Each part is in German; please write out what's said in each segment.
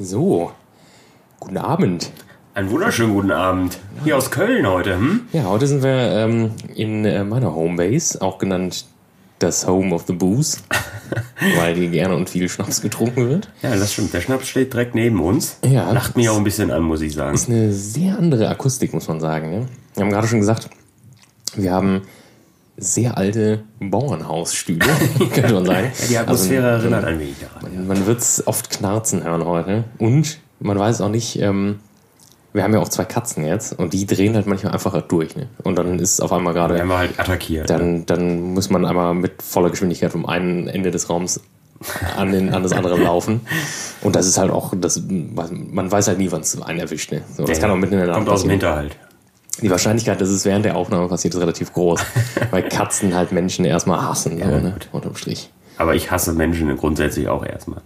So, guten Abend. Einen wunderschönen guten Abend. Hier aus Köln heute. Hm? Ja, heute sind wir ähm, in äh, meiner Homebase, auch genannt das Home of the Booze, weil hier gerne und viel Schnaps getrunken wird. Ja, das stimmt. Der Schnaps steht direkt neben uns. Ja. Lacht mich auch ein bisschen an, muss ich sagen. Ist eine sehr andere Akustik, muss man sagen. Ne? Wir haben gerade schon gesagt, wir haben sehr alte Bauernhausstühle, könnte man sagen. Ja, die Atmosphäre erinnert ein wenig daran. Man wird es oft knarzen hören heute. Und man weiß auch nicht, ähm, wir haben ja auch zwei Katzen jetzt und die drehen halt manchmal einfach durch. Ne? Und dann ist auf einmal gerade, haben halt attackiert. dann, dann muss man einmal mit voller Geschwindigkeit vom einen Ende des Raums an, den, an das andere laufen. Und das ist halt auch, das, man weiß halt nie, wann es einen erwischt. Ne? So, das kann auch mitten in der Nacht Kommt aus dem. Hinterhalt. Die Wahrscheinlichkeit, dass es während der Aufnahme passiert, ist relativ groß. weil Katzen halt Menschen erstmal hassen, so, ne? unterm Strich. Aber ich hasse Menschen grundsätzlich auch erstmal.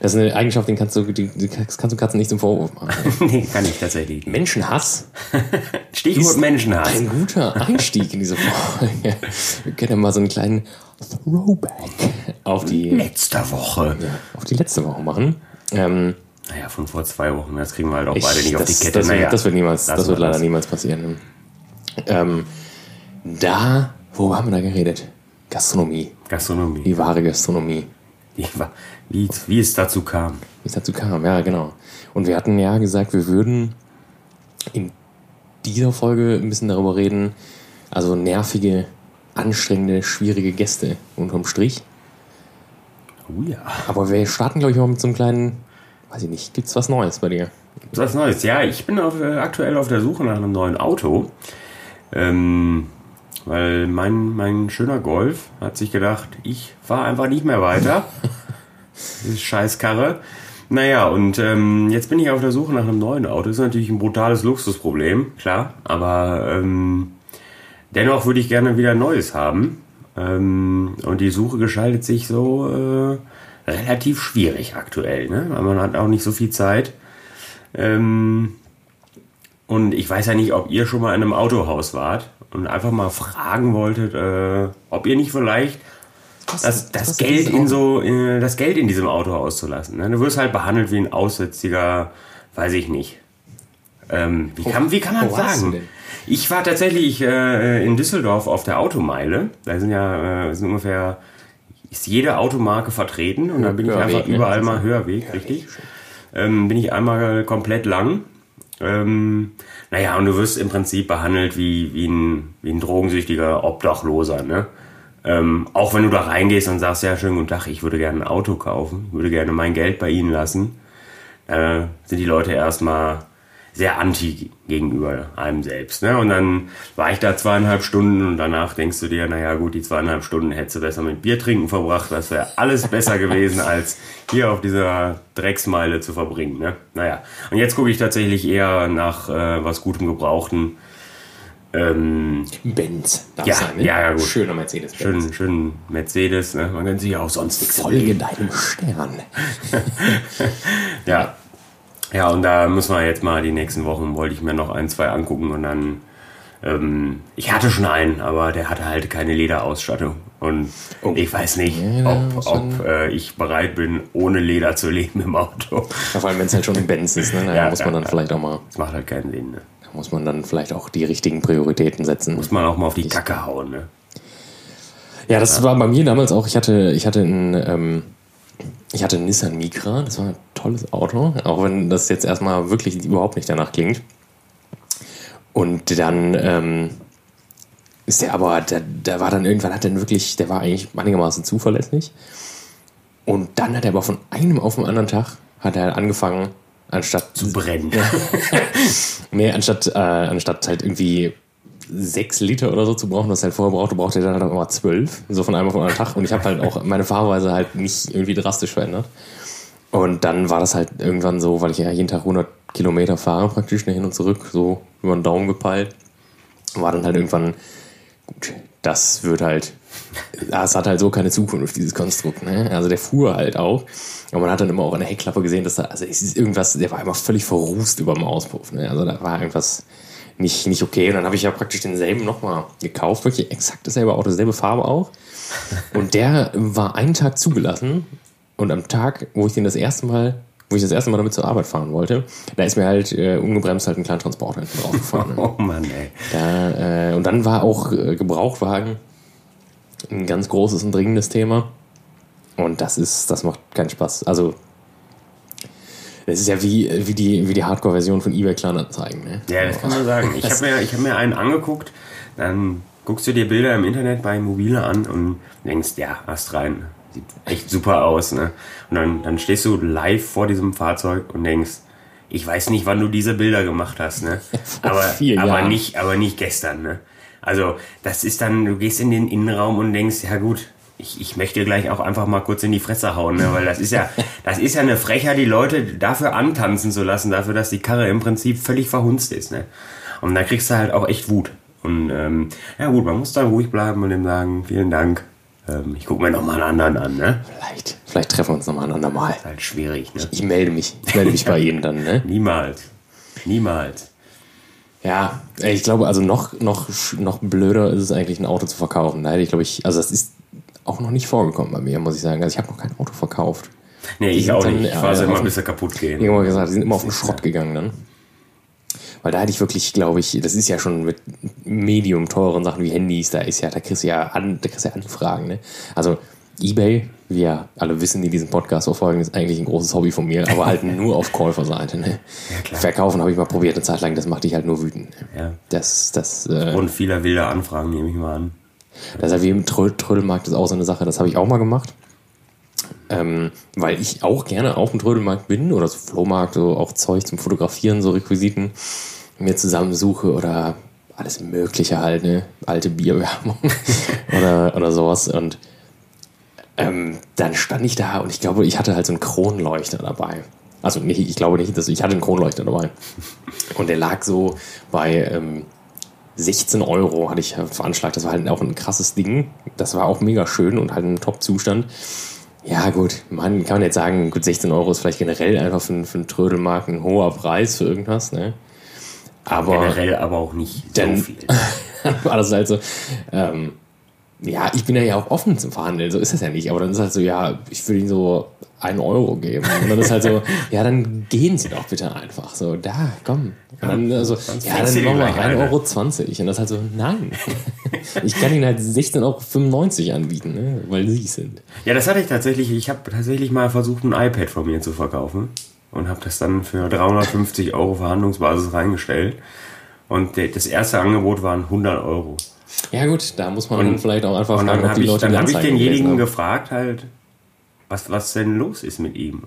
Das ist eine Eigenschaft, den kannst du, die, die kannst du Katzen nicht zum Vorwurf machen. nee, kann ich tatsächlich. Menschenhass Stichwort ist Menschenhass. ein guter Einstieg in diese Folge. Wir können ja mal so einen kleinen Throwback auf die, Letzter Woche. auf die letzte Woche machen. Ähm, Naja, von vor zwei Wochen. Das kriegen wir halt auch ich, beide nicht auf das, die Kette. Das, wird- naja, das wird niemals, das wird wir leider niemals passieren. Ähm, da, wo haben wir da geredet? Gastronomie, Gastronomie. die wahre Gastronomie. Wie, wie, wie es dazu kam. wie es dazu kam, ja, genau. Und wir hatten ja gesagt, wir würden in dieser Folge ein bisschen darüber reden, also nervige, anstrengende, schwierige Gäste unterm Strich. Oh ja. Aber wir starten, glaube ich, mal mit so einem kleinen, weiß ich nicht, gibt's was Neues bei dir? Was Neues. Ja, ich bin auf, äh, aktuell auf der Suche nach einem neuen Auto. Ähm, weil mein, mein schöner Golf hat sich gedacht, ich fahre einfach nicht mehr weiter. Diese Scheißkarre. Naja, und ähm, jetzt bin ich auf der Suche nach einem neuen Auto. Das ist natürlich ein brutales Luxusproblem, klar. Aber ähm, dennoch würde ich gerne wieder ein neues haben. Ähm, und die Suche gestaltet sich so äh, relativ schwierig aktuell, ne? weil man hat auch nicht so viel Zeit. Ähm, und ich weiß ja nicht, ob ihr schon mal in einem Autohaus wart und einfach mal fragen wolltet, äh, ob ihr nicht vielleicht das, das Geld in so äh, das Geld in diesem Auto auszulassen. Ne? Du wirst halt behandelt wie ein Aussätziger, weiß ich nicht. Ähm, wie, kann, wie kann man sagen? Ich war tatsächlich äh, in Düsseldorf auf der Automeile. Da sind ja äh, sind ungefähr ist jede Automarke vertreten und da bin ich Hörweg, einfach ne? überall mal Hörweg, richtig. Ähm, bin ich einmal komplett lang. Ähm, naja, und du wirst im Prinzip behandelt wie, wie, ein, wie ein drogensüchtiger Obdachloser, ne? Ähm, auch wenn du da reingehst und sagst, ja, schönen guten Tag, ich würde gerne ein Auto kaufen, würde gerne mein Geld bei Ihnen lassen, äh, sind die Leute erstmal sehr anti gegenüber einem selbst. Ne? Und dann war ich da zweieinhalb Stunden und danach denkst du dir, naja gut, die zweieinhalb Stunden hättest du besser mit Bier trinken verbracht, das wäre alles besser gewesen, als hier auf dieser Drecksmeile zu verbringen. Ne? Naja, und jetzt gucke ich tatsächlich eher nach äh, was Gutem Gebrauchten. Ähm, Benz. Darf Ja, sein, ne? ja, ja, gut. Schöner Mercedes-Benz. schön, schön Mercedes, ne? man kann sich ja auch sonst nichts Folge deinem Stern. Ja. Ja, und da müssen wir jetzt mal die nächsten Wochen, wollte ich mir noch ein, zwei angucken und dann. Ähm, ich hatte schon einen, aber der hatte halt keine Lederausstattung. Und Oh. ich weiß nicht, ob, ob äh, ich bereit bin, ohne Leder zu leben im Auto. Ja, vor allem, wenn es halt schon ein Benz ist, ne? Da Ja, muss man dann ja. vielleicht auch mal, Das macht halt keinen Sinn. Ne? da muss man dann vielleicht auch die richtigen Prioritäten setzen. Muss man auch mal auf die Kacke hauen. Ne? Ja, das war bei mir damals auch. Ich hatte, ich hatte ein, ähm, ich hatte einen Nissan Micra. Das war ein tolles Auto, auch wenn das jetzt erstmal wirklich überhaupt nicht danach klingt. Und dann ähm, ist der aber, der, der war dann irgendwann, hat er wirklich, der war eigentlich einigermaßen zuverlässig. Und dann hat er aber von einem auf den anderen Tag hat er angefangen, anstatt Zu brennen. Nee, anstatt, äh, anstatt halt irgendwie sechs Liter oder so zu brauchen, was halt vorher brauchte, brauchte er dann halt auch immer zwölf. So von einem auf den Tag. Und ich habe halt auch meine Fahrweise halt nicht irgendwie drastisch verändert. Und dann war das halt irgendwann so, weil ich ja jeden Tag 100 Kilometer fahre, praktisch ne, hin und zurück, so über den Daumen gepeilt, war dann halt irgendwann, gut, das wird halt, das hat halt so keine Zukunft, dieses Konstrukt. Ne? Also der fuhr halt auch. Und man hat dann immer auch an der Heckklappe gesehen, dass da, also es ist irgendwas, der war immer völlig verrußt über dem Auspuff. Ne? Also da war irgendwas nicht, nicht okay. Und dann habe ich ja praktisch denselben nochmal gekauft, wirklich exakt dasselbe Auto, dieselbe Farbe auch. Und der war einen Tag zugelassen. Und am Tag, wo ich den das erste Mal wo ich das erste Mal damit zur Arbeit fahren wollte, da ist mir halt äh, ungebremst halt ein kleiner Transporter hinten draufgefahren. Ne? Oh Mann, ey. Da, äh, und dann war auch äh, Gebrauchtwagen ein ganz großes und dringendes Thema. Und das ist, das macht keinen Spaß. Also, das ist ja wie, wie die, wie die Hardcore-Version von eBay Kleinanzeigen. Ne? Ja, das kann man sagen. Ich habe mir, ich hab mir einen angeguckt, dann guckst du dir Bilder im Internet bei Mobile an und denkst, ja, hast rein. Sieht echt super aus. Ne? Und dann, dann stehst du live vor diesem Fahrzeug und denkst, ich weiß nicht, wann du diese Bilder gemacht hast, ne? Aber, aber nicht, aber nicht gestern, ne? Also, das ist dann, du gehst in den Innenraum und denkst, ja gut, ich, ich möchte gleich auch einfach mal kurz in die Fresse hauen, ne? Weil das ist ja, das ist ja eine Frechheit, die Leute dafür antanzen zu lassen, dafür, dass die Karre im Prinzip völlig verhunzt ist, ne? Und da kriegst du halt auch echt Wut. Und ähm, ja gut, man muss dann ruhig bleiben und dem sagen, vielen Dank. Ähm, ich gucke mir noch mal einen anderen an, ne? Vielleicht, vielleicht treffen wir uns nochmal ein andermal. Ist halt schwierig, ne? Ich melde mich. Ich melde mich bei Ihnen dann, ne? Niemals. Niemals. Ja, ich glaube, also noch, noch, noch blöder ist es eigentlich, ein Auto zu verkaufen. Da hätte ich, glaube ich, also das ist auch noch nicht vorgekommen bei mir, muss ich sagen. Also ich habe noch kein Auto verkauft. Nee, Die ich auch dann, nicht. Ich ja, fahre sie ja, immer, auf- bis sie kaputt gehen. Irgendwann gesagt, die sind immer auf den Schrott gegangen dann. Weil da hätte ich wirklich, glaube ich, das ist ja schon mit medium teuren Sachen wie Handys, da ist ja, da kriegst du ja, an, da kriegst du ja Anfragen, ne? Also Ebay, ja alle wissen, die diesen Podcast verfolgen, ist eigentlich ein großes Hobby von mir, aber halt nur auf Käuferseite, ne? klar. Verkaufen habe ich mal probiert eine Zeit lang, das macht dich halt nur wütend. Ne? Ja. Das, das, äh, Und vieler wilder Anfragen, nehme ich mal an. Das ist ja wie im Trö Trödelmarkt ist auch so eine Sache, das habe ich auch mal gemacht. Ähm, weil ich auch gerne auf dem Trödelmarkt bin oder so Flohmarkt, so auch Zeug zum Fotografieren, so Requisiten mir zusammensuche oder alles Mögliche halt, ne? Alte Bierwerbung oder, oder sowas. Und ähm, dann stand ich da und ich glaube, ich hatte halt so einen Kronleuchter dabei. Also nicht, ich glaube nicht, dass ich hatte einen Kronleuchter dabei. Und der lag so bei ähm, 16 Euro hatte ich veranschlagt. Das war halt auch ein krasses Ding. Das war auch mega schön und halt ein Top-Zustand. Ja, gut, man kann jetzt sagen, gut, 16 Euro ist vielleicht generell einfach für, für einen Trödelmarkt ein hoher Preis für irgendwas, ne? Aber Generell aber auch nicht Denn- so viel. war das halt so, ähm, ja, ich bin ja ja auch offen zum Verhandeln, so ist das ja nicht. Aber dann ist halt so, ja, ich will ihnen so einen Euro geben. Und dann ist halt so, ja, dann gehen sie doch bitte einfach. So, da, komm. Und dann also, ja, dann machen wir gleich eine. 1,20 Euro. 20. Und das ist halt so, nein. Ich kann ihnen halt 16,95 Euro anbieten, ne? weil sie es sind. Ja, das hatte ich tatsächlich. Ich habe tatsächlich mal versucht, ein iPad von mir zu verkaufen. Und habe das dann für 350 Euro Verhandlungsbasis reingestellt. Und das erste Angebot waren 100 Euro. Ja gut, da muss man dann vielleicht auch einfach Und fragen, dann ob habe die ich, Leute dann die hab ich denjenigen gefragt, halt, was, was denn los ist mit ihm.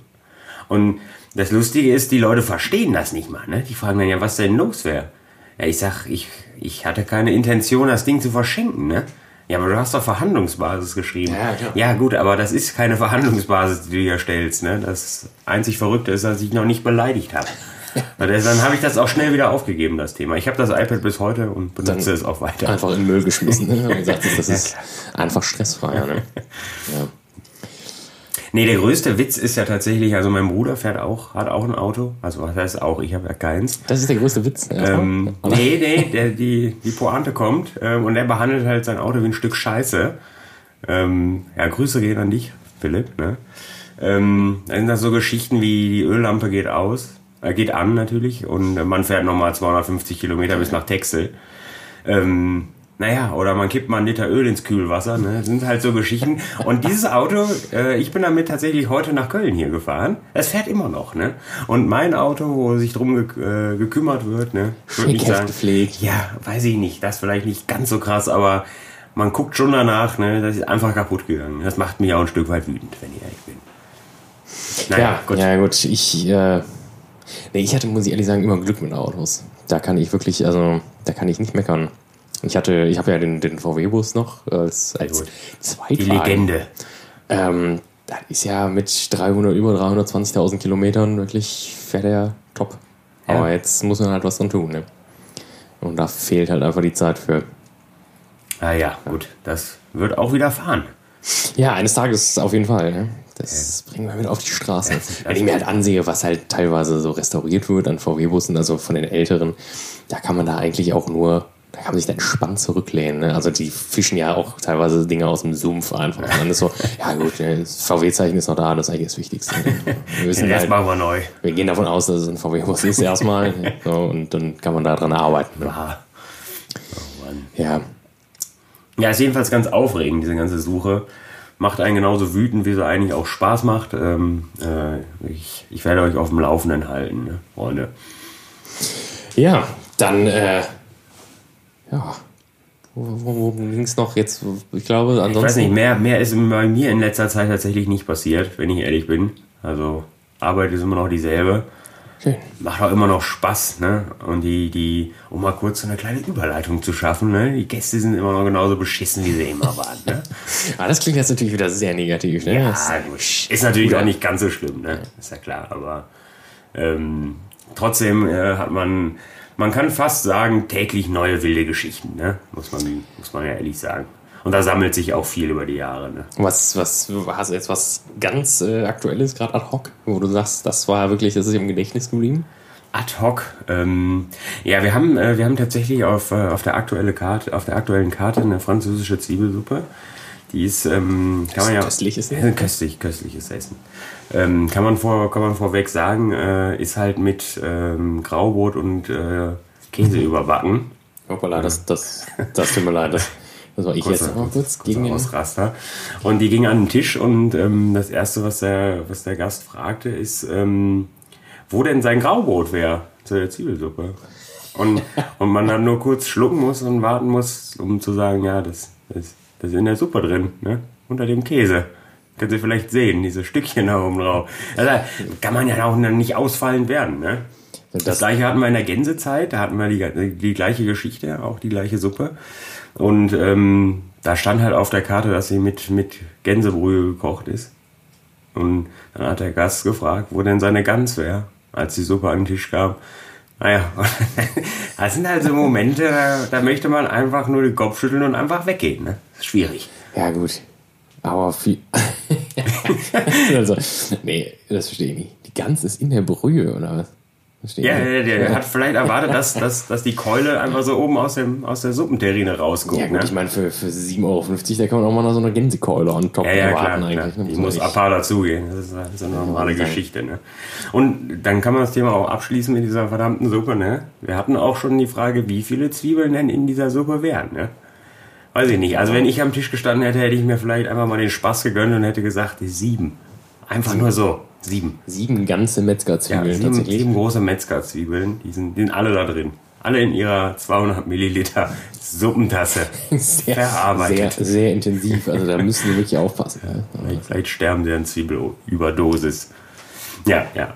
Und das Lustige ist, die Leute verstehen das nicht mal. Ne? Die fragen dann ja, was denn los wäre. Ja, ich sag, ich, ich hatte keine Intention, das Ding zu verschenken. Ne? Ja, aber du hast doch Verhandlungsbasis geschrieben. Ja, klar. ja gut, aber das ist keine Verhandlungsbasis, die du hier stellst. Ne? Das einzig Verrückte ist, dass ich noch nicht beleidigt habe. Dann habe ich das auch schnell wieder aufgegeben, das Thema. Ich habe das iPad bis heute und benutze Dann es auch weiter. Einfach in den Müll geschmissen. Ne? Und gesagt, das ist einfach stressfreier. Ne? Ja. Nee, der größte Witz ist ja tatsächlich, also mein Bruder fährt auch, hat auch ein Auto. Also was heißt auch, ich habe ja keins. Das ist der größte Witz. erstmal. Ähm, nee, nee, der, die, die Pointe kommt ähm, und er behandelt halt sein Auto wie ein Stück Scheiße. Ähm, ja, Grüße gehen an dich, Philipp. Ne? Ähm, dann sind das so Geschichten wie die Öllampe geht aus, äh, geht an natürlich und man fährt nochmal 250 Kilometer bis nach Texel. Ähm, naja, oder man kippt mal einen Liter Öl ins Kühlwasser. Ne? Das sind halt so Geschichten. Und dieses Auto, äh, ich bin damit tatsächlich heute nach Köln hier gefahren. Es fährt immer noch. Ne? Und mein Auto, wo sich drum ge äh, gekümmert wird, ne? ich würd nicht Schick sagen, gepflegt. ja, weiß ich nicht. Das vielleicht nicht ganz so krass, aber man guckt schon danach. Ne? Das ist einfach kaputt gegangen. Das macht mich auch ein Stück weit wütend, wenn ich ehrlich bin. Naja, Ja, gut. ja, gut. Ich, äh, nee, ich hatte, muss ich ehrlich sagen, immer Glück mit Autos. Da kann ich wirklich, also, da kann ich nicht meckern. Ich hatte, ich habe ja den, den VW-Bus noch als, als. Zweitwagen. Die Legende. Ähm, das ist ja mit 300, über 320.000 Kilometern wirklich, fährt er top. Ja. Aber jetzt muss man halt was dran tun, ne? Und da fehlt halt einfach die Zeit für. Ah ja, gut. Das wird auch wieder fahren. Ja, eines Tages auf jeden Fall. Ne? Das bringen wir mit auf die Straße. Wenn ich mir halt ansehe, was halt teilweise so restauriert wird an VW-Bussen, also von den älteren, da kann man da eigentlich auch nur, da kann man sich da entspannt zurücklehnen. Ne? Also die fischen ja auch teilweise Dinge aus dem Sumpf einfach. Und dann ist so, ja gut, das VW-Zeichen ist noch da, das ist eigentlich das Wichtigste. Wir müssen Den halt, machen wir neu. Wir gehen davon aus, dass es ein VW-Bus ist erstmal. so, und dann kann man da dran arbeiten. Ne? Oh Mann. Ja. Ja, ist jedenfalls ganz aufregend, diese ganze Suche macht einen genauso wütend, wie sie eigentlich auch Spaß macht. Ähm, äh, ich, ich, werde euch auf dem Laufenden halten, ne, Freunde. Ja, dann, äh, ja. Wo, wo ging es noch jetzt? Ich glaube, ansonsten. Ich weiß nicht, mehr, mehr ist bei mir in letzter Zeit tatsächlich nicht passiert, wenn ich ehrlich bin. Also, Arbeit ist immer noch dieselbe. Schön. Macht auch immer noch Spaß, ne? Und die, die, um mal kurz so eine kleine Überleitung zu schaffen, ne? Die Gäste sind immer noch genauso beschissen, wie sie immer waren, ne? ah, das klingt jetzt natürlich wieder sehr negativ, ne? Ja, ist natürlich auch nicht ganz so schlimm, ne? Ist ja klar, aber ähm, trotzdem äh, hat man, man kann fast sagen, täglich neue wilde Geschichten, ne? Muss man, muss man ja ehrlich sagen. Und da sammelt sich auch viel über die Jahre. Ne? Was, was, hast du jetzt was ganz äh, Aktuelles, gerade ad hoc, wo du sagst, das war wirklich, das ist im Gedächtnis geblieben? Ad hoc. Ähm, ja, wir haben, äh, wir haben tatsächlich auf, äh, auf, der aktuelle Karte, auf der aktuellen Karte eine französische Zwiebelsuppe. Die ist, ähm, kann man ja. Köstliches Essen? Köstlich, köstliches Essen. Ähm, kann, man vor, kann man vorweg sagen, äh, ist halt mit ähm, Graubrot und äh, Käse überbacken. Hoppala, das, das, das tut mir leid. Das, war ich jetzt noch kurz gegen Ausraster. Und die ging an den Tisch und ähm, das erste, was der, was der Gast fragte, ist, ähm, wo denn sein Graubrot wäre zu der Zwiebelsuppe. Und, und man dann nur kurz schlucken muss und warten muss, um zu sagen, ja, das, das, das ist in der Suppe drin, ne? unter dem Käse. Können Sie vielleicht sehen, diese Stückchen da oben drauf. Also, kann man ja auch nicht ausfallend werden. Ne? Das, das gleiche hatten wir in der Gänsezeit, da hatten wir die, die gleiche Geschichte, auch die gleiche Suppe. Und ähm, da stand halt auf der Karte, dass sie mit, mit Gänsebrühe gekocht ist. Und dann hat der Gast gefragt, wo denn seine Gans wäre, als die Suppe an den Tisch kam. Naja, das sind halt so Momente, da, da, möchte man einfach nur den Kopf schütteln und einfach weggehen. Ne? Das ist schwierig. Ja, gut. Aber viel. also, nee, das verstehe ich nicht. Die Gans ist in der Brühe, oder was? Ja, der, der, der, hat vielleicht erwartet, dass, dass, dass die Keule einfach so oben aus, dem, aus der Suppenterrine rausguckt. Ja, gut, ne? ich meine, für, für 7,50 Euro, da kann man auch mal noch so eine Gänsekeule an top ja, ja, erwarten klar, eigentlich. Klar. Ne? Die muss Appa dazugehen. Das ist, das ist eine normale ja, Geschichte. Ne? Und dann kann man das Thema auch abschließen mit dieser verdammten Suppe. Ne? Wir hatten auch schon die Frage, wie viele Zwiebeln denn in dieser Suppe wären. Ne? Weiß ich nicht. Also wenn ich am Tisch gestanden hätte, hätte ich mir vielleicht einfach mal den Spaß gegönnt und hätte gesagt, sieben. Einfach nur so. Sieben. Sieben ganze Metzgerzwiebeln ja, sieben, tatsächlich. Sieben große Metzgerzwiebeln, die sind, die sind alle da drin. Alle in ihrer 200 Milliliter Suppentasse sehr, verarbeitet. Sehr, sehr intensiv. Also da müssen Sie wirklich aufpassen. Ja, vielleicht, vielleicht, sterben Sie an Zwiebelüberdosis. Ja, ja.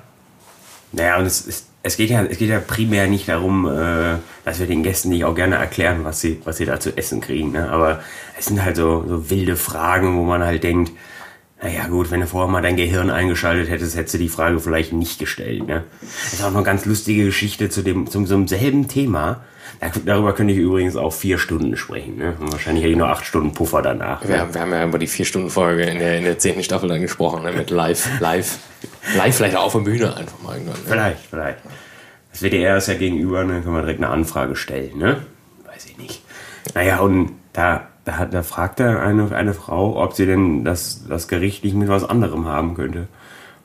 Naja, und es, ist, es, geht ja, es geht ja primär nicht darum, äh, dass wir den Gästen nicht auch gerne erklären, was sie, was sie da zu essen kriegen. Ne? Aber es sind halt so, so wilde Fragen, wo man halt denkt, naja gut, wenn du vorher mal dein Gehirn eingeschaltet hättest, hättest du die Frage vielleicht nicht gestellt. Ne? Das ist auch noch eine ganz lustige Geschichte zu dem, zum so einem selben Thema. Darüber könnte ich übrigens auch vier Stunden sprechen. Ne? Wahrscheinlich hätte ich nur acht Stunden Puffer danach. Wir, ne? wir haben ja über die vier Stunden Folge in der, in der zehnten Staffel dann gesprochen, ne? mit live, live, live vielleicht auch auf der Bühne einfach mal irgendwann. Ne? Vielleicht, vielleicht. Das WDR ist ja gegenüber, ne? können wir direkt eine Anfrage stellen, ne? Weiß ich nicht. Naja, und da da, hat, da fragte eine, eine Frau, ob sie denn das, das Gericht nicht mit was anderem haben könnte.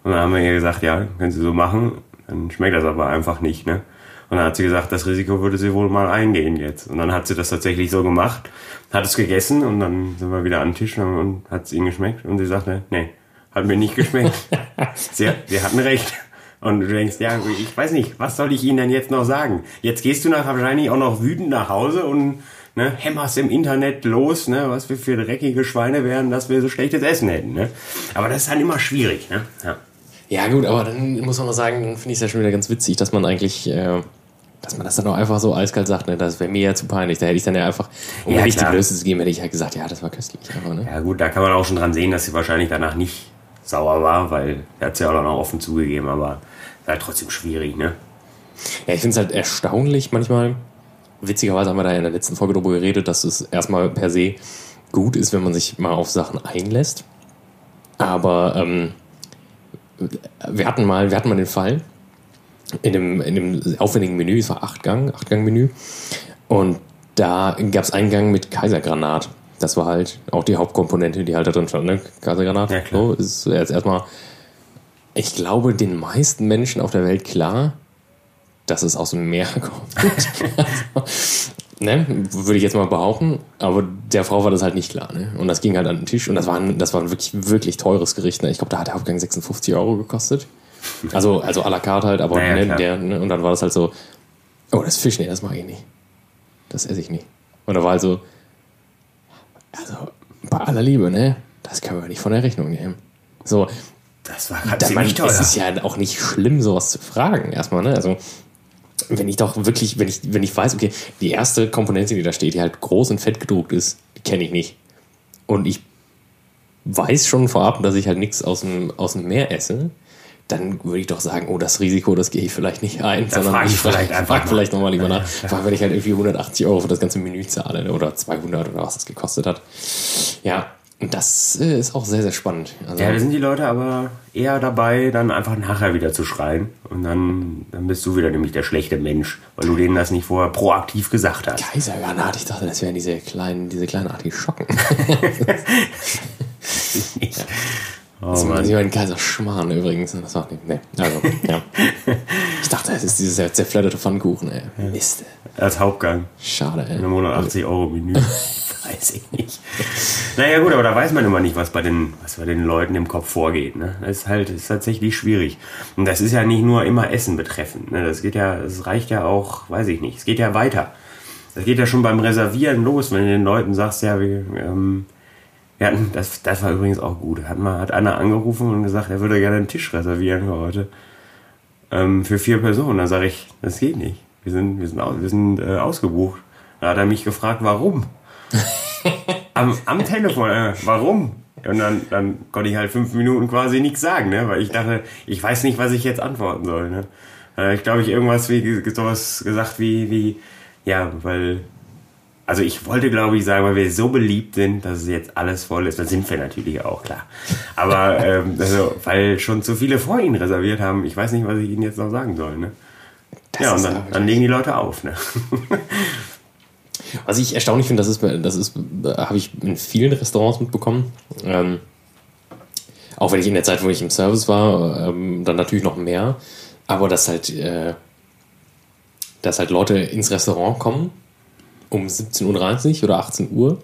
Und dann haben wir ihr gesagt, ja, können Sie so machen, dann schmeckt das aber einfach nicht, ne? Und dann hat sie gesagt, das Risiko würde sie wohl mal eingehen jetzt. Und dann hat sie das tatsächlich so gemacht, hat es gegessen und dann sind wir wieder am Tisch und hat es ihnen geschmeckt. Und sie sagte, nee, hat mir nicht geschmeckt. sie, sie hatten recht. Und du denkst, ja, ich weiß nicht, was soll ich ihnen denn jetzt noch sagen? Jetzt gehst du nach wahrscheinlich auch noch wütend nach Hause und ne, hämmerst im Internet los, ne, was wir für dreckige Schweine wären, dass wir so schlechtes Essen hätten. Ne? Aber das ist dann immer schwierig. Ne? Ja. ja gut, aber dann muss man noch sagen, dann finde ich es ja schon wieder ganz witzig, dass man eigentlich... Äh dass man das dann auch einfach so eiskalt sagt, ne? das wäre mir ja zu peinlich. Da hätte ich dann ja einfach, um ja, nicht die Blöße zu geben, hätte ich halt gesagt, ja, das war köstlich. Aber, ne? Ja gut, da kann man auch schon dran sehen, dass sie wahrscheinlich danach nicht sauer war, weil er hat es ja auch noch offen zugegeben, aber ist halt trotzdem schwierig, ne? Ja, ich finde es halt erstaunlich manchmal, witzigerweise haben wir da in der letzten Folge darüber geredet, dass es erstmal per se gut ist, wenn man sich mal auf Sachen einlässt. Aber ähm, wir hatten mal, wir hatten mal den Fall in dem, in dem aufwendigen Menü, es war Achtgang, Achtgang-Menü. Und da gab es Eingang mit Kaisergranat. Das war halt auch die Hauptkomponente, die halt da drin stand. Ne? Kaisergranat Ja, so, ist jetzt erstmal, ich glaube, den meisten Menschen auf der Welt klar, dass es aus dem Meer kommt. also, ne? Würde ich jetzt mal behaupten. Aber der Frau war das halt nicht klar. Ne? Und das ging halt an den Tisch. Und das war ein, das war ein wirklich, wirklich teures Gericht. Ne? Ich glaube, da hat der Hauptgang 56 Euro gekostet. Also, also à la carte halt, aber Naja, ne, der, ne? und dann war das halt so, oh, das Fisch, nee, das mag ich nicht. Das esse ich nicht. Und da war halt so, also bei aller Liebe, ne? Das können wir nicht von der Rechnung nehmen. So, Das war da, man, ziemlich teuer. es ist ja auch nicht schlimm, sowas zu fragen, erstmal, ne? Also, wenn ich doch wirklich, wenn ich, wenn ich weiß, okay, die erste Komponente, die da steht, die halt groß und fett gedruckt ist, die kenne ich nicht. Und ich weiß schon vorab, dass ich halt nichts aus dem, aus dem Meer esse, dann würde ich doch sagen, oh, das Risiko, das gehe ich vielleicht nicht ein, sondern frage ich ich vielleicht frage einfach frag vielleicht nochmal lieber nach. Vor allem, wenn ich halt irgendwie 180 Euro für das ganze Menü zahle ne, oder 200 oder was das gekostet hat. Ja, und das ist auch sehr, sehr spannend. Also, Ja, da sind die Leute aber eher dabei, dann einfach nachher wieder zu schreien. Und dann, dann bist du wieder nämlich der schlechte Mensch, weil du denen das nicht vorher proaktiv gesagt hast. Kaisergranat, ich dachte, das wären diese kleinen, diese kleinen Artischocken. Oh Das nicht ein Kaiserschmarrn übrigens. Das war nicht, nee. Also, ja. Ich dachte, das ist dieser zerfledderte Pfannkuchen, ey. Mist. Als Hauptgang. Schade, ey. Ein 180 Euro Menü. weiß ich nicht. Naja gut, aber da weiß man immer nicht, was bei den, was bei den Leuten im Kopf vorgeht. Ne? Das ist halt das ist tatsächlich schwierig. Und das ist ja nicht nur immer Essen betreffend. Ne? Das geht ja, das reicht ja auch, weiß ich nicht. Es geht ja weiter. Das geht ja schon beim Reservieren los, wenn du den Leuten sagst, ja, wir, ähm, wir hatten, das, das war übrigens auch gut. Hat mal, hat einer angerufen und gesagt, er würde gerne einen Tisch reservieren für heute. Ähm, für vier Personen. Da sage ich, das geht nicht. Wir sind, wir sind, au- wir sind äh, ausgebucht. Da hat er mich gefragt, warum? am, am Telefon, äh, warum? Und dann, dann konnte ich halt fünf Minuten quasi nichts sagen, ne? Weil ich dachte, ich weiß nicht, was ich jetzt antworten soll, ne? Äh, ich glaube, ich irgendwas wie sowas gesagt wie, wie, ja, weil, also ich wollte, glaube ich, sagen, weil wir so beliebt sind, dass es jetzt alles voll ist. Das sind wir natürlich auch, klar. Aber ähm, also, weil schon zu viele vor Ihnen reserviert haben, ich weiß nicht, was ich Ihnen jetzt noch sagen soll, ne? Das ja, und dann, dann legen die Leute auf, ne? Was ich erstaunlich finde, das ist, das ist, habe ich in vielen Restaurants mitbekommen. Ähm, auch wenn ich in der Zeit, wo ich im Service war, ähm, dann natürlich noch mehr. Aber dass halt, äh, dass halt Leute ins Restaurant kommen um 17.30 Uhr oder 18 Uhr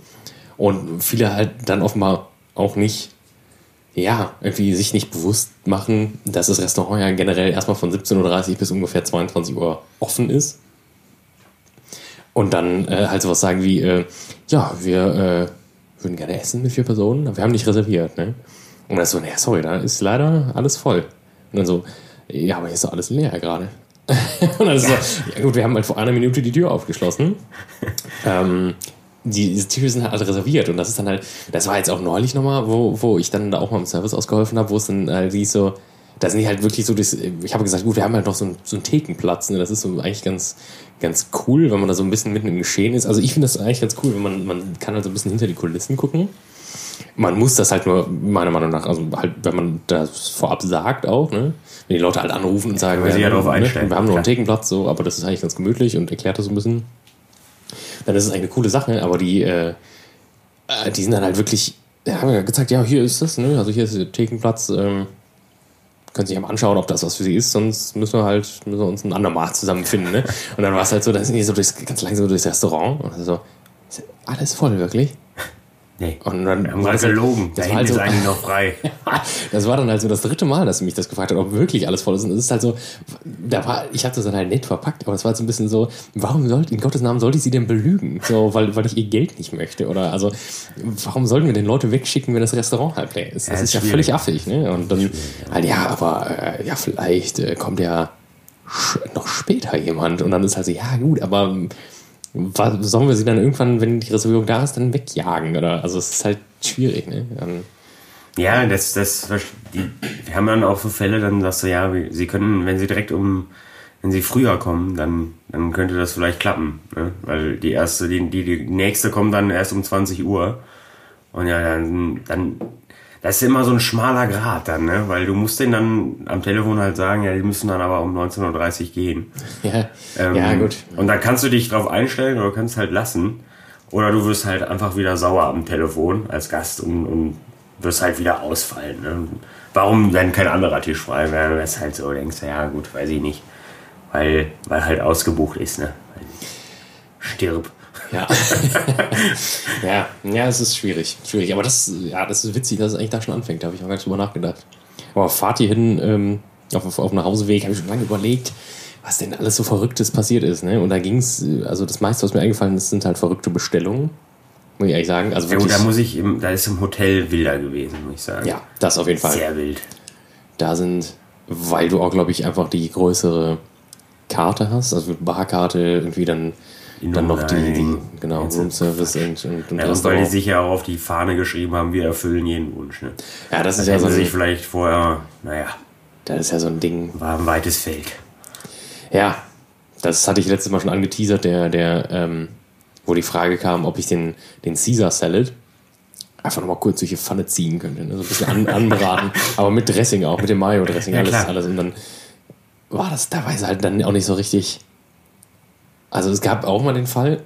und viele halt dann offenbar auch nicht, ja, irgendwie sich nicht bewusst machen, dass das Restaurant ja generell erstmal von 17.30 Uhr bis ungefähr 22 Uhr offen ist. Und dann äh, halt sowas sagen wie, äh, ja, wir äh, würden gerne essen mit vier Personen, aber wir haben nicht reserviert, ne? Und dann so, naja, sorry, da ist leider alles voll. Und dann so, ja, aber hier ist doch alles leer gerade. und dann ist so, ja gut, wir haben halt vor einer Minute die Tür aufgeschlossen. ähm, die, diese Tische sind halt alle reserviert und das ist dann halt, das war jetzt auch neulich nochmal, wo, wo ich dann da auch mal im Service ausgeholfen habe, wo es dann halt hieß so, da sind die halt wirklich so, das, ich habe gesagt, gut, wir haben halt noch so einen, so einen Thekenplatz, ne? das ist so eigentlich ganz, ganz cool, wenn man da so ein bisschen mitten im Geschehen ist. Also ich finde das eigentlich ganz cool, wenn man, man kann halt so ein bisschen hinter die Kulissen gucken. Man muss das halt nur, meiner Meinung nach, also halt, wenn man das vorab sagt auch, ne? Wenn die Leute halt anrufen und sagen, sie ja ne, darauf einstellen, wir haben nur einen klar. Thekenplatz, so, aber das ist eigentlich ganz gemütlich und erklärt das so ein bisschen. Dann ist es eigentlich eine coole Sache, aber die, äh, äh, die sind dann halt wirklich, ja, haben ja gezeigt, ja, hier ist das, ne? Also hier ist der Thekenplatz, ähm, können sich mal anschauen, ob das was für sie ist, sonst müssen wir halt müssen wir uns ein andermal zusammenfinden. Ne? Und dann war es halt so, dann sind die so durchs, ganz langsam durchs Restaurant und so, alles voll, wirklich? Nee. Und dann Wir haben gerade das gelogen. Da war, halt ist eigentlich noch frei. das war dann halt so das dritte Mal, dass sie mich das gefragt hat, ob wirklich alles voll ist. Und es ist halt so, da war, ich habe das dann halt nett verpackt, aber es war halt so ein bisschen so, warum sollte, in Gottes Namen sollte ich sie denn belügen? So, weil, weil ich ihr Geld nicht möchte. Oder also, warum sollten wir denn Leute wegschicken, wenn das Restaurant halb leer ist? Das Ja, ist ist ja völlig affig, ne? Und dann, halt, ja, aber äh, ja, vielleicht äh, kommt ja noch später jemand. Und dann ist halt so, ja, gut, aber sollen wir sie dann irgendwann, wenn die Reservierung da ist, dann wegjagen? Oder also es ist halt schwierig, ne? Dann, Ja, das, das, die, wir haben dann auch so Fälle, dann sagst du, ja, sie können, wenn sie direkt um, wenn sie früher kommen, dann, dann könnte das vielleicht klappen, ne? Weil die erste, die, die, die nächste kommt dann erst um 20 Uhr. Und ja, dann, dann, das ist immer so ein schmaler Grad dann, ne? Weil du musst denen dann am Telefon halt sagen, ja, die müssen dann aber um 19.30 Uhr gehen. Ja, Ähm, ja gut. Und dann kannst du dich drauf einstellen oder kannst halt lassen. Oder du wirst halt einfach wieder sauer am Telefon als Gast und, und wirst halt wieder ausfallen. Ne? Warum dann kein anderer Tisch frei wäre? Das ist halt so, denkst du, ja gut, weiß ich nicht. Weil, weil halt ausgebucht ist, ne? Stirb. Ja. ja, ja, es ist schwierig. Schwierig. Aber das, ja, das ist witzig, dass es eigentlich da schon anfängt. Da habe ich auch gar nicht drüber nachgedacht. Aber fahrt ihr hin ähm, auf, auf, auf einem Hauseweg, habe ich schon lange überlegt, was denn alles so Verrücktes passiert ist. Ne? Und da ging es, also das meiste, was mir eingefallen ist, sind halt verrückte Bestellungen. Muss ich ehrlich sagen. Also Ja wirklich, da muss ich im, da ist im Hotel wilder gewesen, muss ich sagen. ja, das auf jeden Fall. Sehr wild. Da sind, weil du auch, glaube ich, einfach die größere Karte hast, also Barkarte irgendwie dann, dann noch die, die genau, Room Service und, und, und Ja, und weil die sich ja auch auf die Fahne geschrieben haben, wir erfüllen jeden Wunsch. Ne? Ja, das ist Das ja so ein, sich vielleicht vorher, naja, das ist ja so ein Ding. war ein weites Feld. Ja, das hatte ich letztes Mal schon angeteasert, der, der, ähm, wo die Frage kam, ob ich den, den Caesar Salad einfach nochmal kurz durch die Pfanne ziehen könnte. Ne? So ein bisschen an, anbraten, aber mit Dressing auch, mit dem Mayo-Dressing, Ja, alles, klar. alles. Und dann war das teilweise halt dann auch nicht so richtig. Also es gab auch mal den Fall,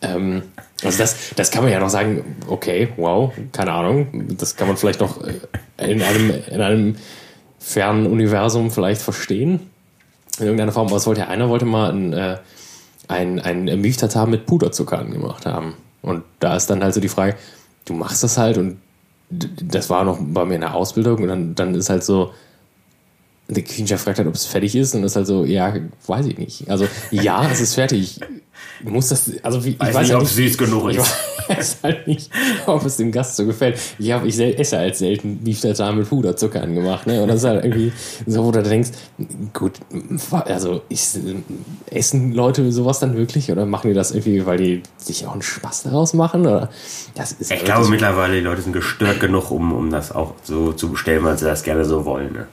ähm, also das, das kann man ja noch sagen, okay, wow, keine Ahnung, das kann man vielleicht noch äh, in einem, in einem fernen Universum vielleicht verstehen. In irgendeiner Form. Es wollte ja einer wollte mal ein, äh, ein, ein Milchtatar mit Puderzucker angemacht haben. Und da ist dann halt so die Frage, du machst das halt und das war noch bei mir in der Ausbildung und dann, dann ist halt so, der Küchenchef fragt halt, ob es fertig ist und ist halt so, ja, weiß ich nicht. Also ja, es ist fertig. Muss das, also wie, ich Weiß weiß nicht, ja ob es süß genug ich ist. weiß halt nicht, ob es dem Gast so gefällt. Ich, hab, ich esse halt selten Beef Tartar mit Puderzucker angemacht. Ne? Und das ist halt irgendwie so, wo du denkst, gut, also ist, essen Leute sowas dann wirklich oder machen die das irgendwie, weil die sich auch einen Spaß daraus machen? Oder? Das ist Ich glaube mittlerweile, die Leute sind gestört genug, um, um das auch so zu bestellen, weil sie das gerne so wollen. Ne?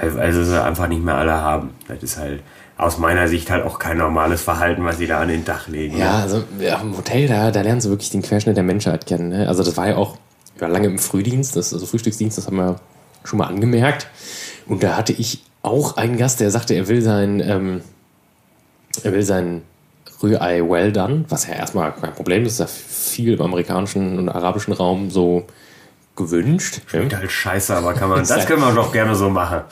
Ja. Weil sie sie einfach nicht mehr alle haben. Das ist halt aus meiner Sicht halt auch kein normales Verhalten, was sie da an den Tag legen. Ja, also ja, im Hotel, da, da lernst du wirklich den Querschnitt der Menschheit kennen. Ne? Also das war ja auch war lange im Frühdienst, das, also Frühstücksdienst, das haben wir schon mal angemerkt. Und da hatte ich auch einen Gast, der sagte, er will sein, ähm, er will sein Rührei well done, was ja erstmal kein Problem ist, ist ja viel im amerikanischen und arabischen Raum so gewünscht. ne? Klingt halt scheiße, aber kann man, das können wir doch gerne so machen.